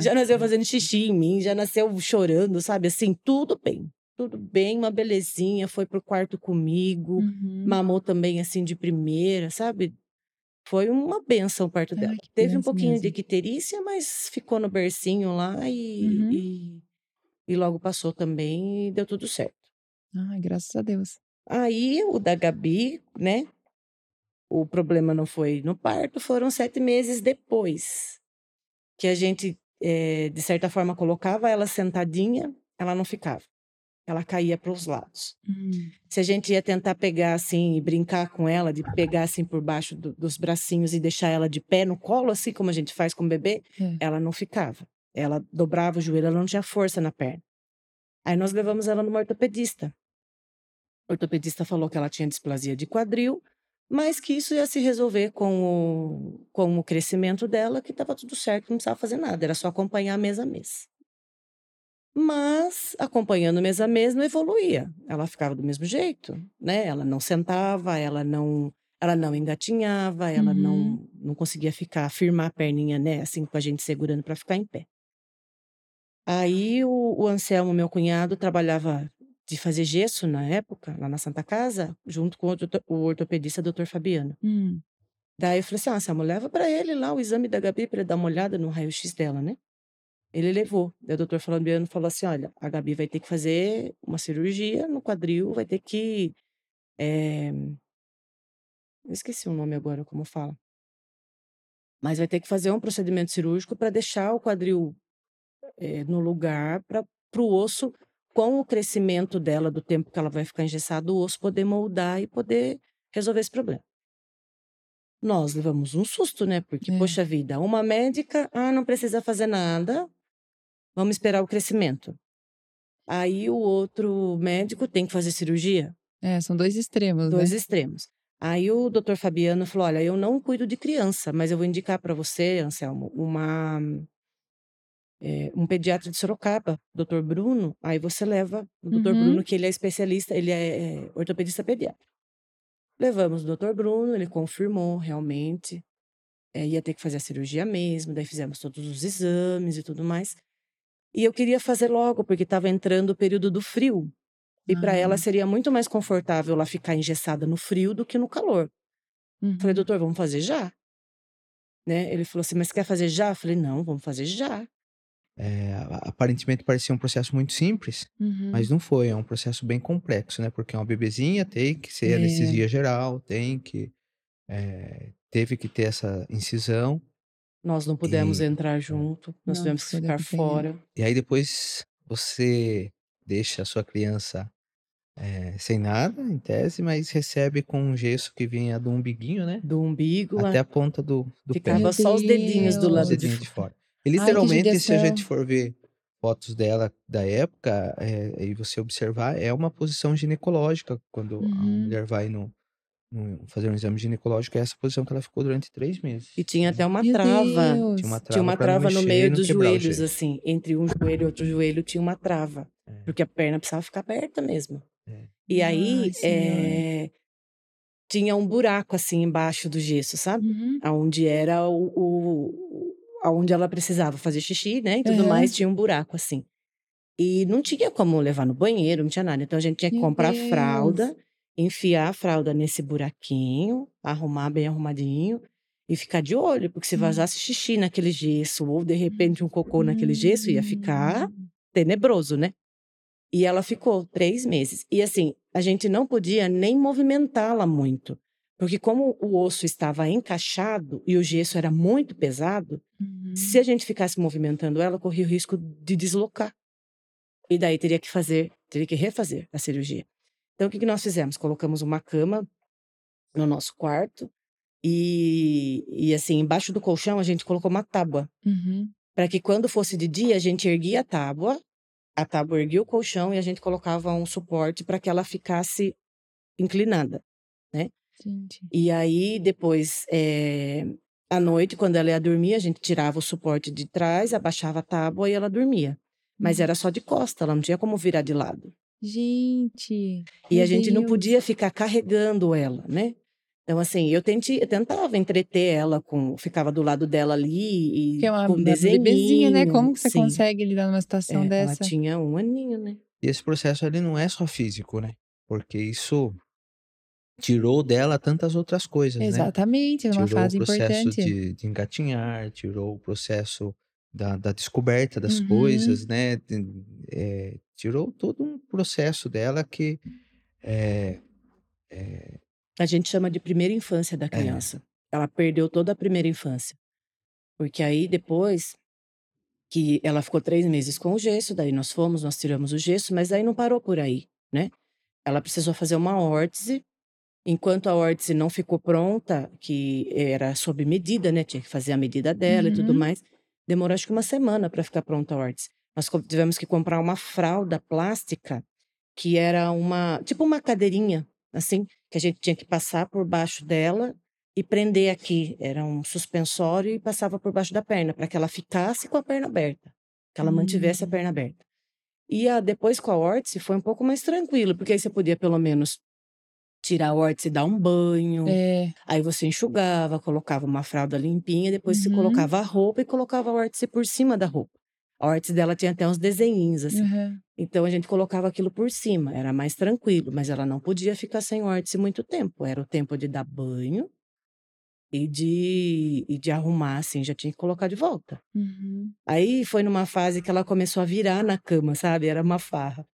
Speaker 2: já nasceu fazendo <laughs> xixi em mim, já nasceu chorando, sabe? Assim, tudo bem. Tudo bem, uma belezinha. Foi pro quarto comigo,
Speaker 1: Uhum.
Speaker 2: mamou também, assim, de primeira, sabe? Foi uma benção o parto
Speaker 1: Ai,
Speaker 2: dela.
Speaker 1: que
Speaker 2: Teve um pouquinho de
Speaker 1: mesmo.
Speaker 2: icterícia, mas ficou no bercinho lá e,
Speaker 1: Uhum.
Speaker 2: e, e logo passou também e deu tudo certo.
Speaker 1: Ai, graças a Deus.
Speaker 2: Aí o da Gabi, né? O problema não foi no parto, foram sete meses depois. Que a gente, eh, de certa forma, colocava ela sentadinha, ela não ficava. Ela caía para os lados.
Speaker 1: Hum.
Speaker 2: Se a gente ia tentar pegar assim e brincar com ela, de pegar assim por baixo do- dos bracinhos e deixar ela de pé no colo, assim como a gente faz com o bebê,
Speaker 1: É.
Speaker 2: ela não ficava. Ela dobrava o joelho, ela não tinha força na perna. Aí nós levamos ela numa ortopedista. O ortopedista falou que ela tinha displasia de quadril, mas que isso ia se resolver com o, com o crescimento dela, que estava tudo certo, não precisava fazer nada, era só acompanhar mês a mês. Mas, acompanhando mês a mês, não evoluía. Ela ficava do mesmo jeito, né? Ela não sentava, ela não, ela não engatinhava, ela
Speaker 1: Uhum.
Speaker 2: não, não conseguia ficar, firmar a perninha, né? Assim, com a gente segurando para ficar em pé. Aí o, o Anselmo, meu cunhado, trabalhava de fazer gesso na época, lá na Santa Casa, junto com o, doutor- o ortopedista Dr. Fabiano.
Speaker 1: Hum.
Speaker 2: Daí eu falei assim: ah, Anselmo, leva para ele lá o exame da Gabi para ele dar uma olhada no raio-x dela, né? Ele levou. Daí o doutor Fabiano falou assim: olha, a Gabi vai ter que fazer uma cirurgia no quadril, vai ter que. eh, Eu esqueci o nome agora, como fala. Mas vai ter que fazer um procedimento cirúrgico para deixar o quadril eh, no lugar para o osso, com o crescimento dela, do tempo que ela vai ficar engessada, o osso poder moldar e poder resolver esse problema. Nós levamos um susto, né? Porque,
Speaker 1: É.
Speaker 2: poxa vida, uma médica, ah, não precisa fazer nada, vamos esperar o crescimento. Aí o outro médico tem que fazer cirurgia,
Speaker 1: É, são dois extremos,
Speaker 2: dois
Speaker 1: né?
Speaker 2: extremos. Aí o doutor Fabiano falou: olha, eu não cuido de criança, mas eu vou indicar para você, Anselmo, uma é, um pediatra de Sorocaba, doutor Bruno. Aí você leva o doutor
Speaker 1: Uhum.
Speaker 2: Bruno, que ele é especialista, ele é, é ortopedista pediatra. Levamos o doutor Bruno, ele confirmou realmente, é, ia ter que fazer a cirurgia mesmo, daí fizemos todos os exames e tudo mais. E eu queria fazer logo, porque estava entrando o período do frio. E para ela seria muito mais confortável ela ficar engessada no frio do que no calor. Falei,
Speaker 1: Uhum.
Speaker 2: doutor, vamos fazer já? Né? Ele falou assim, mas quer fazer já? Eu falei, não, vamos fazer já.
Speaker 3: É, aparentemente parecia um processo muito simples,
Speaker 1: Uhum.
Speaker 3: mas não foi. É um processo bem complexo, né? Porque é uma bebezinha, tem que ser
Speaker 1: É.
Speaker 3: anestesia geral, tem que. é, teve que ter essa incisão.
Speaker 2: Nós não pudemos
Speaker 3: E-
Speaker 2: entrar junto, nós
Speaker 1: Não
Speaker 2: tivemos que ficar fora.
Speaker 3: E aí depois você deixa a sua criança é, sem nada, em tese, mas recebe com um gesso que vinha do umbiguinho, né?
Speaker 2: Do umbigo,
Speaker 3: Até a ponta do, do pé.
Speaker 2: ficava só os dedinhos do
Speaker 1: Deus.
Speaker 3: os
Speaker 2: lado de
Speaker 3: dedinhos de
Speaker 2: fora.
Speaker 3: E literalmente, se a gente for ver fotos dela da época é, e você observar, é uma posição ginecológica. Quando a
Speaker 1: Uhum.
Speaker 3: mulher vai no, no- fazer um exame ginecológico, é essa posição que ela ficou durante três meses.
Speaker 2: E tinha até uma trava.
Speaker 3: Tinha uma
Speaker 2: Tinha uma trava no meio dos joelhos, assim. Entre um joelho e outro joelho tinha uma trava.
Speaker 3: É.
Speaker 2: Porque a perna precisava ficar aberta mesmo.
Speaker 3: É.
Speaker 2: E aí,
Speaker 1: Ai,
Speaker 2: eh, tinha um buraco, assim, embaixo do gesso, sabe?
Speaker 1: Uhum.
Speaker 2: Aonde era o, o aonde ela precisava fazer xixi, né? E tudo
Speaker 1: Aham.
Speaker 2: mais, tinha um buraco assim. E não tinha como levar no banheiro, não tinha nada. Então a gente tinha que
Speaker 1: Meu
Speaker 2: comprar
Speaker 1: Deus.
Speaker 2: fralda enfiar a fralda nesse buraquinho, arrumar bem arrumadinho e ficar de olho, porque se vazasse xixi naquele gesso ou de repente um cocô naquele gesso, ia ficar
Speaker 1: Hum.
Speaker 2: tenebroso, né? E ela ficou três meses. E assim, a gente não podia nem movimentá-la muito, porque como o osso estava encaixado e o gesso era muito pesado,
Speaker 1: Uhum.
Speaker 2: se a gente ficasse movimentando ela, corria o risco de deslocar. E daí teria que fazer, teria que refazer a cirurgia. Então, o que, que nós fizemos? Colocamos uma cama no nosso quarto e, e assim, embaixo do colchão a gente colocou uma tábua.
Speaker 1: Uhum.
Speaker 2: Para que quando fosse de dia, a gente erguia a tábua, a tábua erguia o colchão e a gente colocava um suporte para que ela ficasse inclinada.
Speaker 1: Gente.
Speaker 2: E aí, depois, eh, à noite, quando ela ia dormir, a gente tirava o suporte de trás, abaixava a tábua e ela dormia. Mas
Speaker 1: Uhum.
Speaker 2: era só de costa, ela não tinha como virar de lado.
Speaker 1: Gente.
Speaker 2: E a gente não
Speaker 1: Deus.
Speaker 2: podia ficar carregando ela, né? Então, assim, eu, tente, eu tentava entreter ela, com, ficava do lado dela ali, e
Speaker 1: Que é uma,
Speaker 2: com
Speaker 1: uma bebezinha, né? Como que você
Speaker 2: Sim.
Speaker 1: consegue lidar numa situação
Speaker 2: É, ela
Speaker 1: dessa?
Speaker 2: tinha um aninho, né?
Speaker 3: E esse processo ele não é só físico, né? Porque isso tirou dela tantas outras coisas, né?
Speaker 1: Exatamente, numa
Speaker 3: Tirou
Speaker 1: fase
Speaker 3: o processo
Speaker 1: importante.
Speaker 3: de, de engatinhar, tirou o processo da, da descoberta das
Speaker 1: Uhum.
Speaker 3: coisas, né? é, tirou todo um processo dela que é, é,
Speaker 2: A gente chama de primeira infância da criança. Ela perdeu toda a primeira infância. Porque aí depois que ela ficou três meses com o gesso, daí nós fomos, nós tiramos o gesso, mas aí não parou por aí, né? Ela precisou fazer uma órtese. Enquanto a órtese não ficou pronta, que era sob medida, né? Tinha que fazer a medida dela e tudo
Speaker 1: Uhum.
Speaker 2: mais. Demorou acho que uma semana para ficar pronta a órtese. Nós tivemos que comprar uma fralda plástica que era uma, tipo uma cadeirinha, assim, que a gente tinha que passar por baixo dela e prender aqui. Era um suspensório e passava por baixo da perna, para que ela ficasse com a perna aberta, que ela mantivesse a
Speaker 1: Hum.
Speaker 2: perna aberta. E a, depois com a órtese foi um pouco mais tranquilo, porque aí você podia pelo menos tirar a órtese e dar um banho.
Speaker 1: É.
Speaker 2: Aí você enxugava, colocava uma fralda limpinha, depois você
Speaker 1: Uhum.
Speaker 2: colocava a roupa e colocava a órtese por cima da roupa. A órtese dela tinha até uns desenhinhos, assim.
Speaker 1: Uhum.
Speaker 2: Então a gente colocava aquilo por cima, era mais tranquilo, mas ela não podia ficar sem órtese muito tempo. Era o tempo de dar banho e de, e de arrumar, assim, já tinha que colocar de volta.
Speaker 1: Uhum.
Speaker 2: Aí foi numa fase que ela começou a virar na cama, sabe? Era uma farra.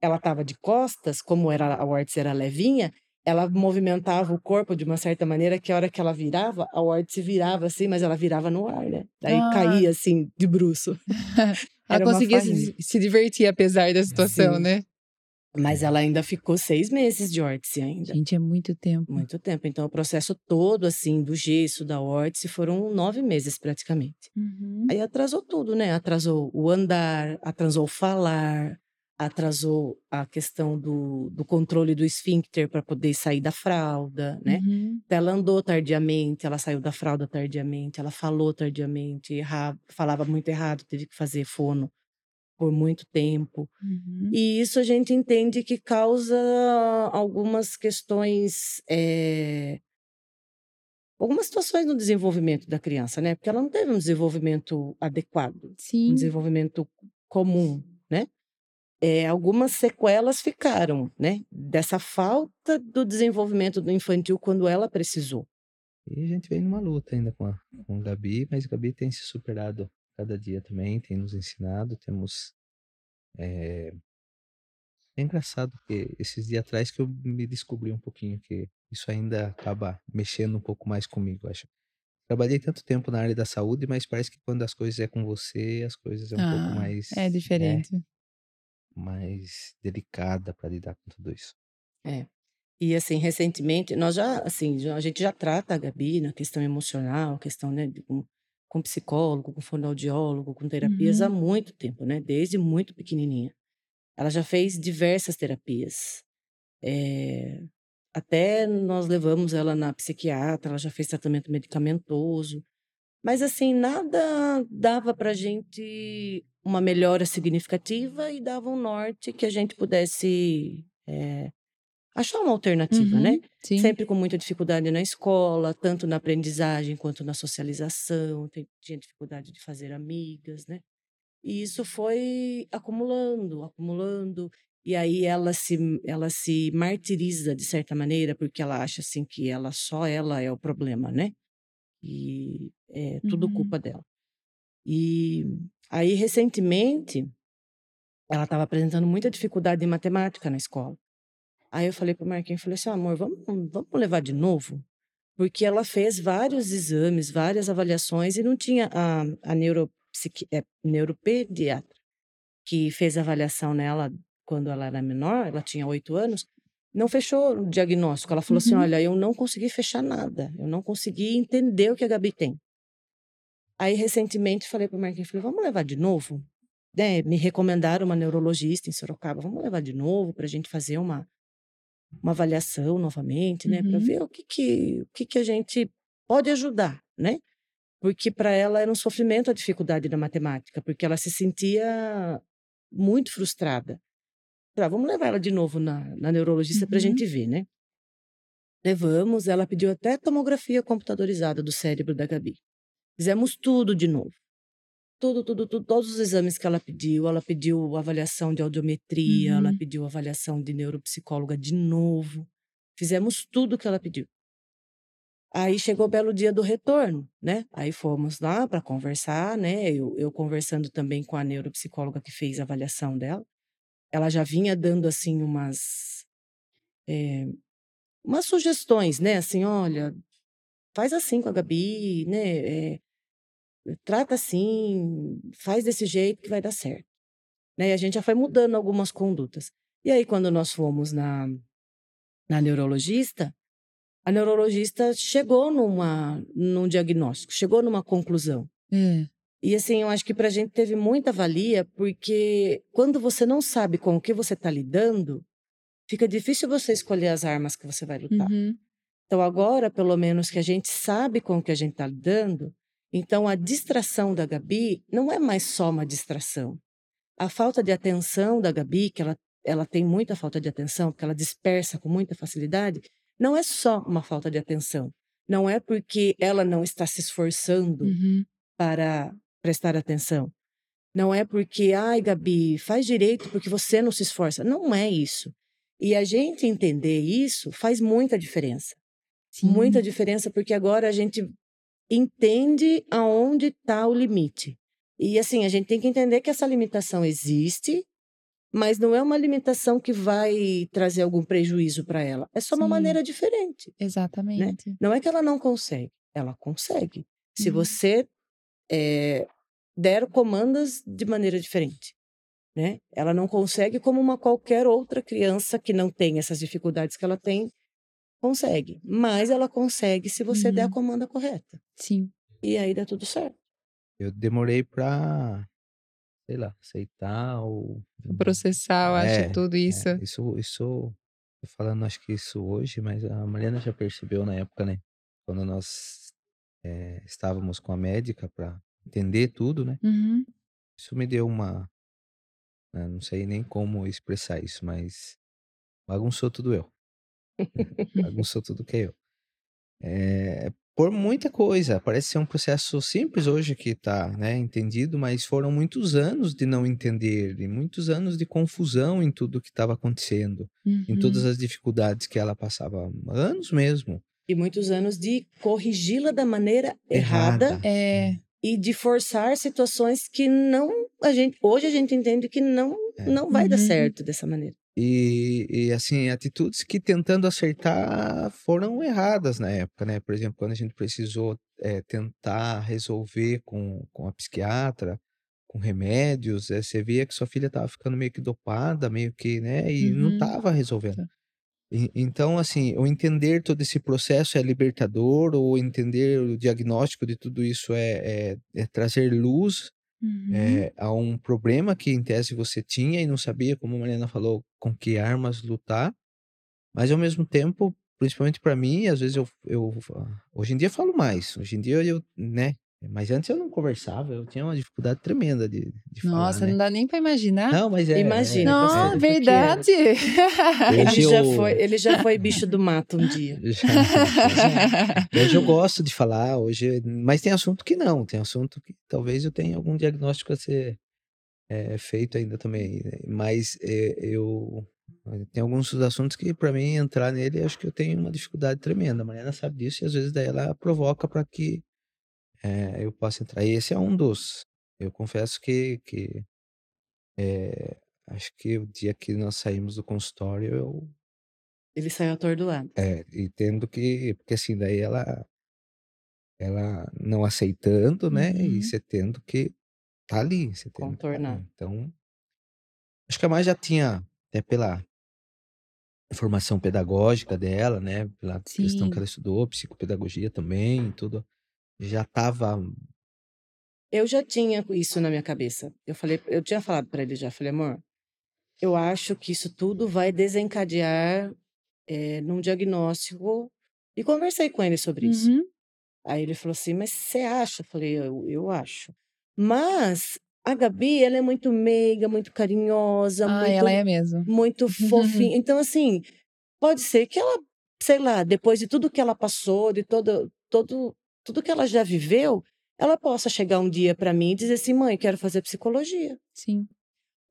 Speaker 2: Ela estava de costas, como era a órtese era levinha, ela movimentava o corpo de uma certa maneira que a hora que ela virava, a órtese virava assim, mas ela virava no ar, né? Daí
Speaker 1: Ah.
Speaker 2: caía assim, de bruço. <laughs>
Speaker 1: Ela conseguia se, se divertir apesar da situação,
Speaker 2: Sim.
Speaker 1: né?
Speaker 2: Mas ela ainda ficou seis meses de órtese ainda.
Speaker 1: Gente, é muito tempo.
Speaker 2: Muito tempo. Então, o processo todo, assim, do gesso, da órtese, foram nove meses praticamente.
Speaker 1: Uhum.
Speaker 2: Aí atrasou tudo, né? Atrasou o andar, atrasou o falar, atrasou a questão do, do controle do esfíncter para poder sair da fralda, né?
Speaker 1: Uhum.
Speaker 2: Ela andou tardiamente, ela saiu da fralda tardiamente, ela falou tardiamente, erra- falava muito errado, teve que fazer fono por muito tempo.
Speaker 1: Uhum.
Speaker 2: E isso a gente entende que causa algumas questões, eh, algumas situações no desenvolvimento da criança, né? Porque ela não teve um desenvolvimento adequado, um
Speaker 1: Sim.
Speaker 2: desenvolvimento comum, né? Eh, algumas sequelas ficaram, né? Dessa falta do desenvolvimento do infantil quando ela precisou.
Speaker 3: E a gente vem numa luta ainda com a, com a Gabi, mas a Gabi tem se superado cada dia também, tem nos ensinado, temos. É, é engraçado que esses dias atrás que eu me descobri um pouquinho que isso ainda acaba mexendo um pouco mais comigo, acho. Trabalhei tanto tempo na área da saúde, mas parece que quando as coisas é com você, as coisas é um pouco
Speaker 1: Ah,
Speaker 3: mais.
Speaker 1: é
Speaker 3: né,
Speaker 1: diferente.
Speaker 3: Mais delicada para lidar com tudo isso.
Speaker 2: É. E assim, recentemente, nós já, assim, a gente já trata a Gabi na questão emocional, questão, né, de- com, com psicólogo, com fonoaudiólogo, com terapias há
Speaker 1: Uhum.
Speaker 2: muito tempo, né? Desde muito pequenininha. Ela já fez diversas terapias. É, até nós levamos ela na psiquiatra, ela já fez tratamento medicamentoso. Mas assim, nada dava pra gente uma melhora significativa e dava um norte que a gente pudesse é, achar uma alternativa, né?
Speaker 1: Uhum. Sim.
Speaker 2: Sempre com muita dificuldade na escola, tanto na aprendizagem quanto na socialização, tinha dificuldade de fazer amigas, né? E isso foi acumulando, acumulando. E aí ela se, ela se martiriza de certa maneira, porque ela acha assim que ela só ela é o problema, né? E é tudo
Speaker 1: Uhum.
Speaker 2: culpa dela. E aí, recentemente, ela estava apresentando muita dificuldade em matemática na escola. Aí eu falei pro Marquinhos, falei assim, amor, vamos, vamos levar de novo? Porque ela fez vários exames, várias avaliações e não tinha a, a neuropsiqui, é, neuropediatra que fez a avaliação nela quando ela era menor, ela tinha oito anos, não fechou o diagnóstico. Ela falou assim,
Speaker 1: Uhum.
Speaker 2: olha, eu não consegui fechar nada, eu não consegui entender o que a Gabi tem. Aí, recentemente, falei pro Marquinhos, falei, vamos levar de novo? Né, me recomendaram uma neurologista em Sorocaba, vamos levar de novo para a gente fazer uma, uma avaliação novamente, né, para
Speaker 1: Uhum.
Speaker 2: ver o que que, o que que a gente pode ajudar, né? Porque para ela era um sofrimento a dificuldade da matemática, porque ela se sentia muito frustrada. Ah, vamos levar ela de novo na, na neurologista para a
Speaker 1: Uhum.
Speaker 2: gente ver, né? Levamos, ela pediu até tomografia computadorizada do cérebro da Gabi. Fizemos tudo de novo. Tudo, tudo, tudo, todos os exames que ela pediu. Ela pediu avaliação de audiometria, ela
Speaker 1: Uhum.
Speaker 2: pediu avaliação de neuropsicóloga de novo. Fizemos tudo que ela pediu. Aí chegou o belo dia do retorno, né? Aí fomos lá para conversar, né? Eu, eu conversando também com a neuropsicóloga que fez a avaliação dela. Ela já vinha dando, assim, umas. eh, umas sugestões, né? Assim, olha, faz assim com a Gabi, né? Eh, trata assim, faz desse jeito que vai dar certo. Né? E a gente já foi mudando algumas condutas. E aí, quando nós fomos na, na neurologista, a neurologista chegou numa, num diagnóstico, chegou numa conclusão.
Speaker 1: É.
Speaker 2: E assim, eu acho que para a gente teve muita valia, porque quando você não sabe com o que você está lidando, fica difícil você escolher as armas que você vai lutar.
Speaker 1: Uhum.
Speaker 2: Então, agora, pelo menos que a gente sabe com o que a gente está lidando, então a distração da Gabi não é mais só uma distração. A falta de atenção da Gabi, que ela, ela tem muita falta de atenção, porque ela dispersa com muita facilidade, não é só uma falta de atenção. Não é porque ela não está se esforçando
Speaker 1: Uhum.
Speaker 2: para prestar atenção. Não é porque, ai, Gabi, faz direito porque você não se esforça. Não é isso. E a gente entender isso faz muita diferença.
Speaker 1: Sim.
Speaker 2: Muita diferença, porque agora a gente entende aonde está o limite. E assim, a gente tem que entender que essa limitação existe, mas não é uma limitação que vai trazer algum prejuízo para ela. É só uma
Speaker 1: Sim.
Speaker 2: maneira diferente.
Speaker 1: Exatamente.
Speaker 2: Não é que ela não consegue, ela consegue. Se
Speaker 1: Uhum.
Speaker 2: você eh, der comandas de maneira diferente. Né? Ela não consegue como uma qualquer outra criança que não tem essas dificuldades que ela tem, consegue. Mas ela consegue se você der a
Speaker 1: Uhum.
Speaker 2: comanda correta.
Speaker 1: Sim.
Speaker 2: E aí dá tudo certo.
Speaker 3: Eu demorei pra, sei lá, aceitar ou.
Speaker 1: Processar, eu acho,
Speaker 3: É,
Speaker 1: tudo isso.
Speaker 3: é, isso, isso, tô falando acho que isso hoje, mas a Mariana já percebeu na época, né? Quando nós eh, estávamos com a médica para entender tudo, né?
Speaker 1: Uhum.
Speaker 3: Isso me deu uma, né, não sei nem como expressar isso, mas bagunçou tudo eu. <laughs> Bagunçou tudo que é eu. É, por muita coisa, parece ser um processo simples hoje que tá, né, entendido, mas foram muitos anos de não entender e muitos anos de confusão em tudo que estava acontecendo, em todas
Speaker 1: Uhum.
Speaker 3: as dificuldades que ela passava, anos mesmo.
Speaker 2: E muitos anos de corrigi-la da maneira errada,
Speaker 3: Errada.
Speaker 1: É.
Speaker 2: e de forçar situações que não a gente hoje a gente entende que não
Speaker 3: É.
Speaker 2: não vai dar
Speaker 1: Uhum.
Speaker 2: certo dessa maneira.
Speaker 3: E, e, assim, atitudes que tentando acertar foram erradas na época, né? Por exemplo, quando a gente precisou eh, tentar resolver com, com a psiquiatra, com remédios, eh, você via que sua filha estava ficando meio que dopada, meio que, né? E não
Speaker 1: Uhum.
Speaker 3: estava resolvendo. Então, assim, o entender todo esse processo é libertador, ou entender o diagnóstico de tudo isso é, é- é trazer luz
Speaker 1: Uhum.
Speaker 3: é, a um problema que, em tese, você tinha e não sabia, como a Mariana falou, com que armas lutar. Mas, ao mesmo tempo, principalmente para mim, às vezes eu, eu. Hoje em dia eu falo mais. Hoje em dia eu. né? Mas antes eu não conversava, eu tinha uma dificuldade tremenda de, de falar.
Speaker 1: Nossa,
Speaker 3: né?
Speaker 1: não dá nem pra imaginar.
Speaker 3: Não, mas é.
Speaker 2: Imagina,
Speaker 3: é,
Speaker 1: Não,
Speaker 3: é,
Speaker 2: ver.
Speaker 1: verdade. <laughs>
Speaker 2: Ele
Speaker 3: Hoje
Speaker 2: já
Speaker 3: eu-
Speaker 2: foi, ele já foi bicho do mato um dia. <laughs>
Speaker 3: Já, já. Hoje eu gosto de falar, hoje, mas tem assunto que não, tem assunto que talvez eu tenha algum diagnóstico a ser é feito ainda também, né, mas, eh, eu tem alguns assuntos que para mim entrar nele, acho que eu tenho uma dificuldade tremenda, a Mariana sabe disso e às vezes daí ela provoca para que, eh, eu possa entrar. E esse é um dos. Eu confesso que que, eh, acho que o dia que nós saímos do consultório eu
Speaker 2: Ele saiu atordoado.
Speaker 3: É, e tendo que porque assim, daí ela ela não aceitando, né, e
Speaker 1: Uhum.
Speaker 3: você tendo que tá ali, você que tá
Speaker 2: Contornar.
Speaker 3: então acho que a Má já tinha, até pela formação pedagógica dela, né, pela questão que
Speaker 1: Sim.
Speaker 3: ela estudou, psicopedagogia também, tudo, já estava
Speaker 2: Eu já tinha isso na minha cabeça. Eu falei eu tinha falado pra ele já, falei: "Amor, eu acho que isso tudo vai desencadear, eh, num diagnóstico", e conversei com ele sobre isso.
Speaker 1: Uhum.
Speaker 2: Aí ele falou assim: "Mas você acha?" Eu falei: "Eu eu acho". Mas a Gabi, ela é muito meiga, muito carinhosa,
Speaker 1: Ah, ela
Speaker 2: muito
Speaker 1: é mesmo.
Speaker 2: muito <laughs> fofinha. Então, assim, pode ser que ela, sei lá, depois de tudo que ela passou, de todo todo tudo que ela já viveu, ela possa chegar um dia pra mim e dizer assim: "Mãe, quero fazer psicologia".
Speaker 1: Sim.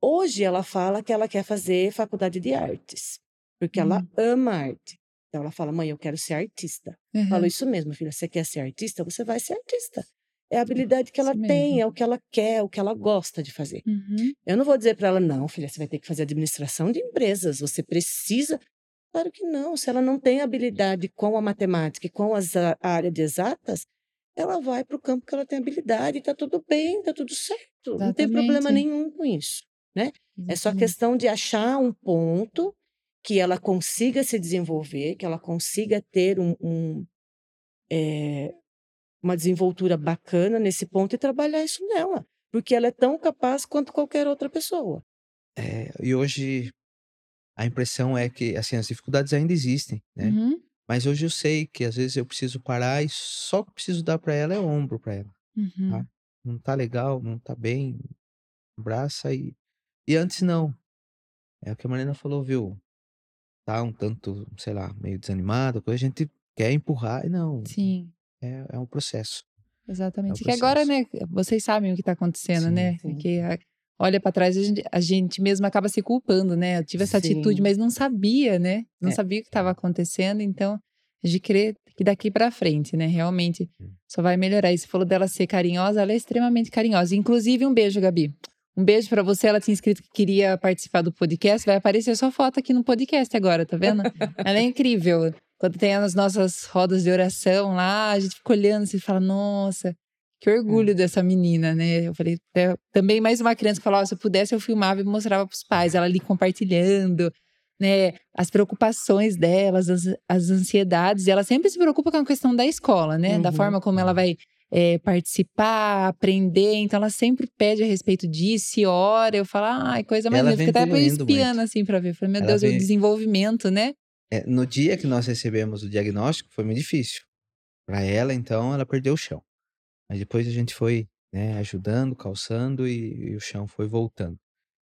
Speaker 2: Hoje ela fala que ela quer fazer faculdade de artes, porque ela
Speaker 1: Hum.
Speaker 2: ama arte. Então ela fala: "Mãe, eu quero ser artista". Falo:
Speaker 1: Aham.
Speaker 2: "Isso mesmo, filha, você quer ser artista? Você vai ser artista". É a habilidade que ela tem,
Speaker 1: mesmo.
Speaker 2: é o que ela quer, é o que ela gosta de fazer.
Speaker 1: Uhum.
Speaker 2: Eu não vou dizer pra ela: "Não, filha, você vai ter que fazer administração de empresas, você precisa" claro que não, se ela não tem habilidade com a matemática e com as a área de exatas, ela vai para o campo que ela tem habilidade e tá tudo bem, tá tudo certo, não tem problema
Speaker 1: Exatamente.
Speaker 2: nenhum com isso, né. É só
Speaker 1: Exatamente.
Speaker 2: questão de achar um ponto que ela consiga se desenvolver, que ela consiga ter um um, eh, uma desenvoltura bacana nesse ponto e trabalhar isso nela, porque ela é tão capaz quanto qualquer outra pessoa.
Speaker 3: É, e hoje a impressão é que, assim, as dificuldades ainda existem, né,
Speaker 1: Uhum.
Speaker 3: mas hoje eu sei que às vezes eu preciso parar e só que preciso dar pra ela é ombro pra ela, tá.
Speaker 1: Uhum.
Speaker 3: Não tá legal, não tá bem, abraça e e antes não. É o que a Mariana falou, viu, tá um tanto, sei lá, meio desanimada, coisa, a gente quer empurrar e não,
Speaker 1: Sim.
Speaker 3: é é um processo. É um
Speaker 1: Exatamente. Que agora,
Speaker 3: processo.
Speaker 1: né, vocês sabem o que tá acontecendo,
Speaker 3: Sim.
Speaker 1: né,
Speaker 2: Sim.
Speaker 1: que olha pra trás a gente a gente mesmo acaba se culpando, né, eu tive essa atitude,
Speaker 2: Sim.
Speaker 1: mas não sabia, né, não
Speaker 2: É.
Speaker 1: sabia o que estava acontecendo, então, de crer que daqui pra frente, né, realmente só vai melhorar. E você falou dela ser carinhosa, ela é extremamente carinhosa. Inclusive um beijo, Gabi. Um beijo pra você, ela tinha escrito que queria participar do podcast, vai aparecer sua foto aqui no podcast agora, tá vendo? <laughs> Ela é incrível. Quando tem as nossas rodas de oração lá, a gente fica olhando, assim, e fala: "Nossa, que
Speaker 2: É.
Speaker 1: orgulho dessa menina", né. Eu falei é também mais uma criança que falou: "Ó, se eu pudesse eu filmava e mostrava para os pais", ela ali compartilhando, né, as preocupações delas, as as ansiedades, e ela sempre se preocupa com a questão da escola, né, da
Speaker 2: Uhum.
Speaker 1: forma como ela vai, eh, participar, aprender, então ela sempre pede a respeito disso e ora, eu falo: "Ai, coisa mais linda", fico até
Speaker 3: evoluindo muito.
Speaker 1: espiando, assim, pra ver, falei: "Meu
Speaker 3: Ela
Speaker 1: Deus, o
Speaker 3: vem
Speaker 1: desenvolvimento, né".
Speaker 3: É, no dia que nós recebemos o diagnóstico foi muito difícil. Pra ela, então, ela perdeu o chão. Mas depois a gente foi, né, ajudando, calçando e e o chão foi voltando.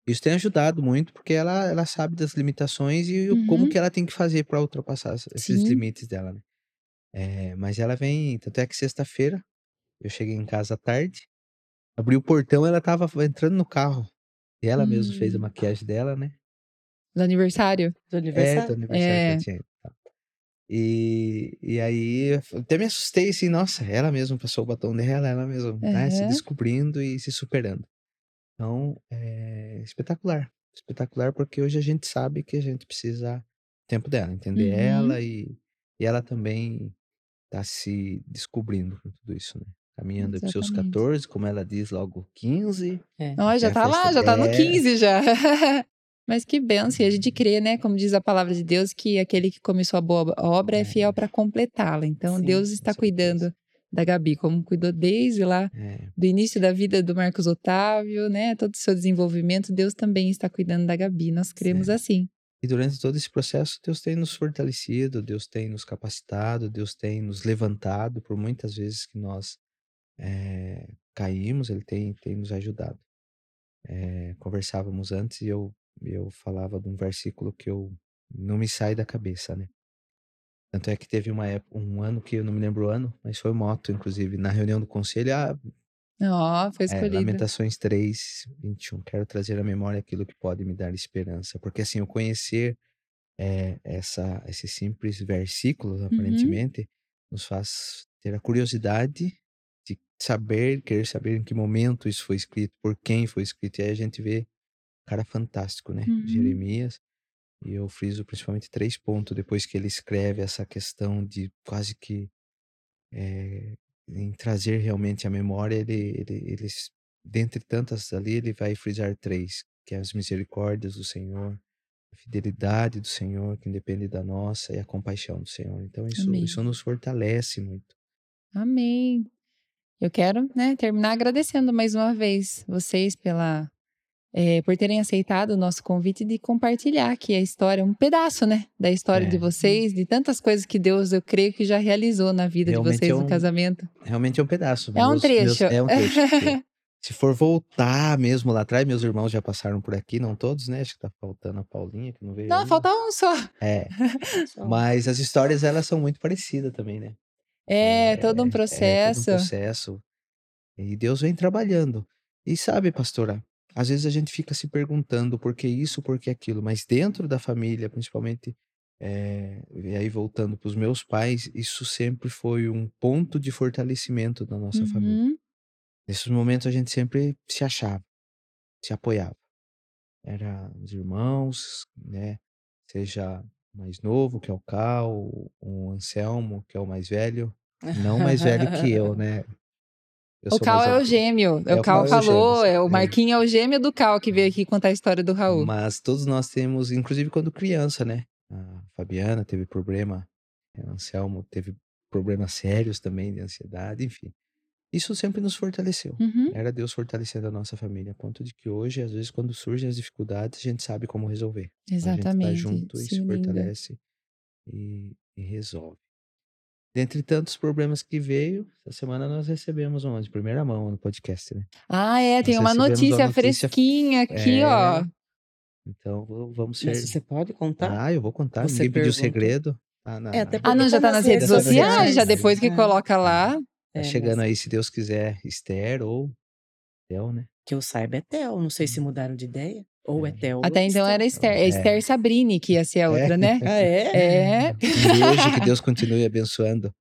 Speaker 3: Isso tem ajudado muito, porque ela ela sabe das limitações e o como
Speaker 1: Uhum.
Speaker 3: que ela tem que fazer pra ultrapassar esses
Speaker 1: Sim.
Speaker 3: limites dela, né. Eh, mas ela vem tanto é que sexta-feira, eu cheguei em casa à tarde, abri o portão, ela estava f entrando no carro, e ela mesmo fez a
Speaker 1: Hum.
Speaker 3: maquiagem dela, né.
Speaker 1: Do aniversário?
Speaker 2: Do
Speaker 3: É, do
Speaker 2: aniversário?
Speaker 3: aniversário que ela
Speaker 1: É.
Speaker 3: tinha. E e aí até me assustei, assim, nossa, ela mesma passou o batom dela, ela mesma, né, se descobrindo e se superando. Então, é espetacular, espetacular, porque hoje a gente sabe que a gente precisa tempo dela, entender
Speaker 1: Uhum.
Speaker 3: ela e e ela também tá se descobrindo com tudo isso, né. Caminhando para os seus
Speaker 1: Exatamente.
Speaker 3: 14, como ela diz, logo 15,
Speaker 2: É.
Speaker 1: Ó,
Speaker 3: tem
Speaker 1: já tá lá, já tá no
Speaker 3: é.
Speaker 1: 15 já. <laughs> Mas que bênção, e a gente crê, né, como diz a palavra de Deus, que aquele que começou a boa obra é fiel
Speaker 3: É.
Speaker 1: pra completá-la. Então
Speaker 2: Sim.
Speaker 1: Deus está cuidando da Gabi, como cuidou desde lá
Speaker 3: É.
Speaker 1: do início da vida do Marcos Otávio, né, todo o seu desenvolvimento, Deus também está cuidando da Gabi, nós cremos assim.
Speaker 3: E durante todo esse processo, Deus tem nos fortalecido, Deus tem nos capacitado, Deus tem nos levantado por muitas vezes que nós, eh, caímos, Ele tem tem nos ajudado. Eh, conversávamos antes e eu eu falava de um versículo que eu não me sai da cabeça, né. Tanto é que teve uma época um ano que eu não me lembro o ano, mas foi moto inclusive, na reunião do conselho: "Ah,
Speaker 1: Ó, foi
Speaker 3: É,
Speaker 1: escolhida.
Speaker 3: Lamentações 3, 21. Quero trazer à memória aquilo que pode me dar esperança. Porque assim, o conhecer é, essa, esse simples versículo,
Speaker 1: Uhum.
Speaker 3: aparentemente, nos faz ter a curiosidade de saber, querer saber em que momento isso foi escrito, por quem foi escrito. E aí a gente vê cara fantástico, né?
Speaker 1: Uhum.
Speaker 3: Jeremias. E eu friso principalmente três pontos depois que ele escreve essa questão de quase que eh, em trazer realmente a memória, ele, ele, ele, dentre tantas ali, ele vai frisar três, que é as misericórdias do Senhor, a fidelidade do Senhor, que independe da nossa, e a compaixão do Senhor. Então isso,
Speaker 1: Amém.
Speaker 3: isso nos fortalece muito.
Speaker 1: Amém. Eu quero, né, terminar agradecendo mais uma vez vocês pela eh, por terem aceitado o nosso convite de compartilhar aqui a história, um pedaço, né, da história de
Speaker 3: É.
Speaker 1: vocês, de tantas coisas que Deus, eu creio que já realizou na vida de
Speaker 3: Realmente
Speaker 1: vocês
Speaker 3: é
Speaker 1: no
Speaker 3: um-
Speaker 1: casamento.
Speaker 3: Realmente é um pedaço.
Speaker 1: É um
Speaker 3: Meus- meus-
Speaker 1: trecho.
Speaker 3: é um trecho. <laughs> Se for voltar mesmo lá atrás, meus irmãos já passaram por aqui, não todos, né? Acho que tá faltando a Paulinha, que não veio
Speaker 1: Não,
Speaker 3: ainda.
Speaker 1: falta um só.
Speaker 3: É, <laughs> mas as histórias, elas são muito parecidas também, né?
Speaker 1: É, todo um
Speaker 3: É todo
Speaker 1: processo.
Speaker 3: um processo. E Deus vem trabalhando. E sabe, pastora, às vezes a gente fica se perguntando por que isso, por que aquilo, mas dentro da família, principalmente, é, e aí voltando para os meus pais, isso sempre foi um ponto de fortalecimento da nossa família.
Speaker 1: Uhum.
Speaker 3: Nesses momentos a gente sempre se achava, se apoiava. Era os irmãos, né? Seja mais novo, que é o Cal, o Anselmo, que é o mais velho. Não mais velho que eu, <laughs> né?
Speaker 1: O
Speaker 3: sou
Speaker 1: Cal
Speaker 3: mais
Speaker 1: é o gêmeo.
Speaker 3: É,
Speaker 1: o Cal
Speaker 3: Cal é o
Speaker 1: falou, é, o
Speaker 3: é.
Speaker 1: Marquinho é o gêmeo do Cal que veio aqui contar a história do Raul.
Speaker 3: Mas todos nós temos, inclusive quando criança, né? A Fabiana teve problema, o Anselmo teve problemas sérios também de ansiedade, enfim. Isso sempre nos fortaleceu.
Speaker 1: Uhum.
Speaker 3: Era Deus fortalecendo a nossa família, a ponto de que hoje, às vezes, quando surgem as dificuldades, a gente sabe como resolver.
Speaker 1: Exatamente.
Speaker 3: A gente tá junto e
Speaker 1: Sim,
Speaker 3: se
Speaker 1: linda.
Speaker 3: fortalece e, e resolve. Dentre tantos problemas que veio, essa semana nós recebemos uma de primeira mão no podcast, né?
Speaker 1: Ah, é, tem uma notícia,
Speaker 3: uma notícia-
Speaker 1: fresquinha aqui,
Speaker 3: É,
Speaker 1: ó.
Speaker 3: Então vamos ser.
Speaker 2: Mas você pode contar?
Speaker 3: Ah, eu vou contar.
Speaker 2: Você
Speaker 3: Ninguém pediu segredo. Tá na-
Speaker 2: É, até
Speaker 1: Ah, não, já tá nas redes
Speaker 3: redes
Speaker 1: sociais,
Speaker 3: sociais.
Speaker 1: já depois que
Speaker 2: É.
Speaker 1: coloca lá.
Speaker 3: Tá
Speaker 2: É,
Speaker 3: chegando
Speaker 2: mas
Speaker 3: aí, se Deus quiser, Esther ou Tel, né?
Speaker 2: Que eu saiba é Tel. Não sei se mudaram de ideia. Ou é Tel.
Speaker 1: Até então era Esther. É Esther Sabrini que ia ser a outra, né? <laughs>
Speaker 2: Ah, é?
Speaker 1: É.
Speaker 3: Um beijo, que Deus continue abençoando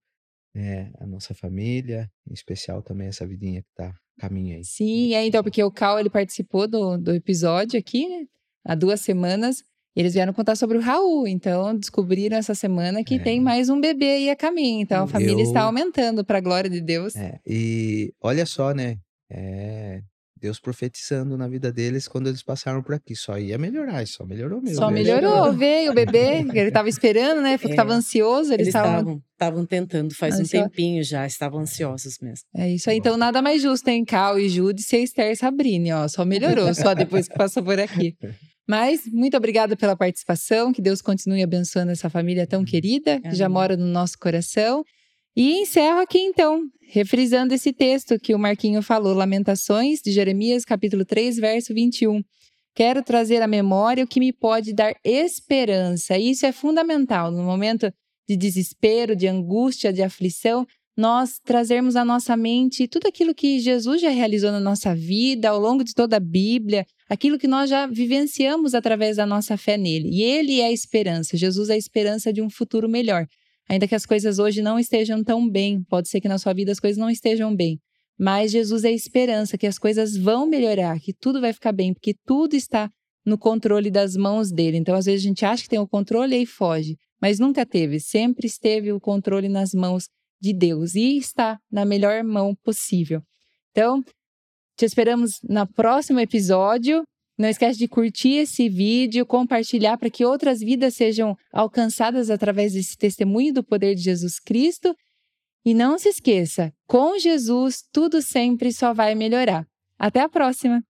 Speaker 3: é, a nossa família, em especial também essa vidinha que tá a caminho aí.
Speaker 1: Sim, é então, porque o Cal ele participou do, do episódio aqui, né? Há duas semanas. E eles vieram contar sobre o Raul. Então, descobriram essa semana que
Speaker 3: É.
Speaker 1: tem mais um bebê aí a caminho. Então, a família está
Speaker 3: Eu-
Speaker 1: aumentando, para a glória de Deus.
Speaker 3: É, e olha só, né? É, Deus profetizando na vida deles quando eles passaram por aqui. Só ia melhorar, e só melhorou mesmo.
Speaker 1: Só melhorou, veio o bebê. Ele estava esperando, né? Porque
Speaker 2: É.
Speaker 1: estava ansioso. Eles estavam.
Speaker 2: tentando faz um
Speaker 1: Ansio-
Speaker 2: tempinho já, estavam ansiosos mesmo.
Speaker 1: É isso aí. Então, nada mais justo, hein? Cal e Jude ser Esther e Sabrine, ó. Só melhorou, só depois que passou por aqui. <laughs> Mas, muito obrigada pela participação. Que Deus continue abençoando essa família tão querida, que já mora no nosso coração. E encerro aqui, então, refrisando esse texto que o Marquinho falou, Lamentações, de Jeremias, capítulo 3, verso 21. Quero trazer à memória o que me pode dar esperança. Isso é fundamental no momento de desespero, de angústia, de aflição nós trazermos à nossa mente tudo aquilo que Jesus já realizou na nossa vida, ao longo de toda a Bíblia, aquilo que nós já vivenciamos através da nossa fé nele. E ele é a esperança, Jesus é a esperança de um futuro melhor. Ainda que as coisas hoje não estejam tão bem, pode ser que na sua vida as coisas não estejam bem, mas Jesus é a esperança que as coisas vão melhorar, que tudo vai ficar bem, porque tudo está no controle das mãos dele. Então, às vezes a gente acha que tem o controle e aí foge, mas nunca teve, sempre esteve o controle nas mãos de Deus e está na melhor mão possível. Então, te esperamos no próximo episódio. Não esquece de curtir esse vídeo, compartilhar para que outras vidas sejam alcançadas através desse testemunho do poder de Jesus Cristo. E não se esqueça, com Jesus tudo sempre só vai melhorar. Até a próxima!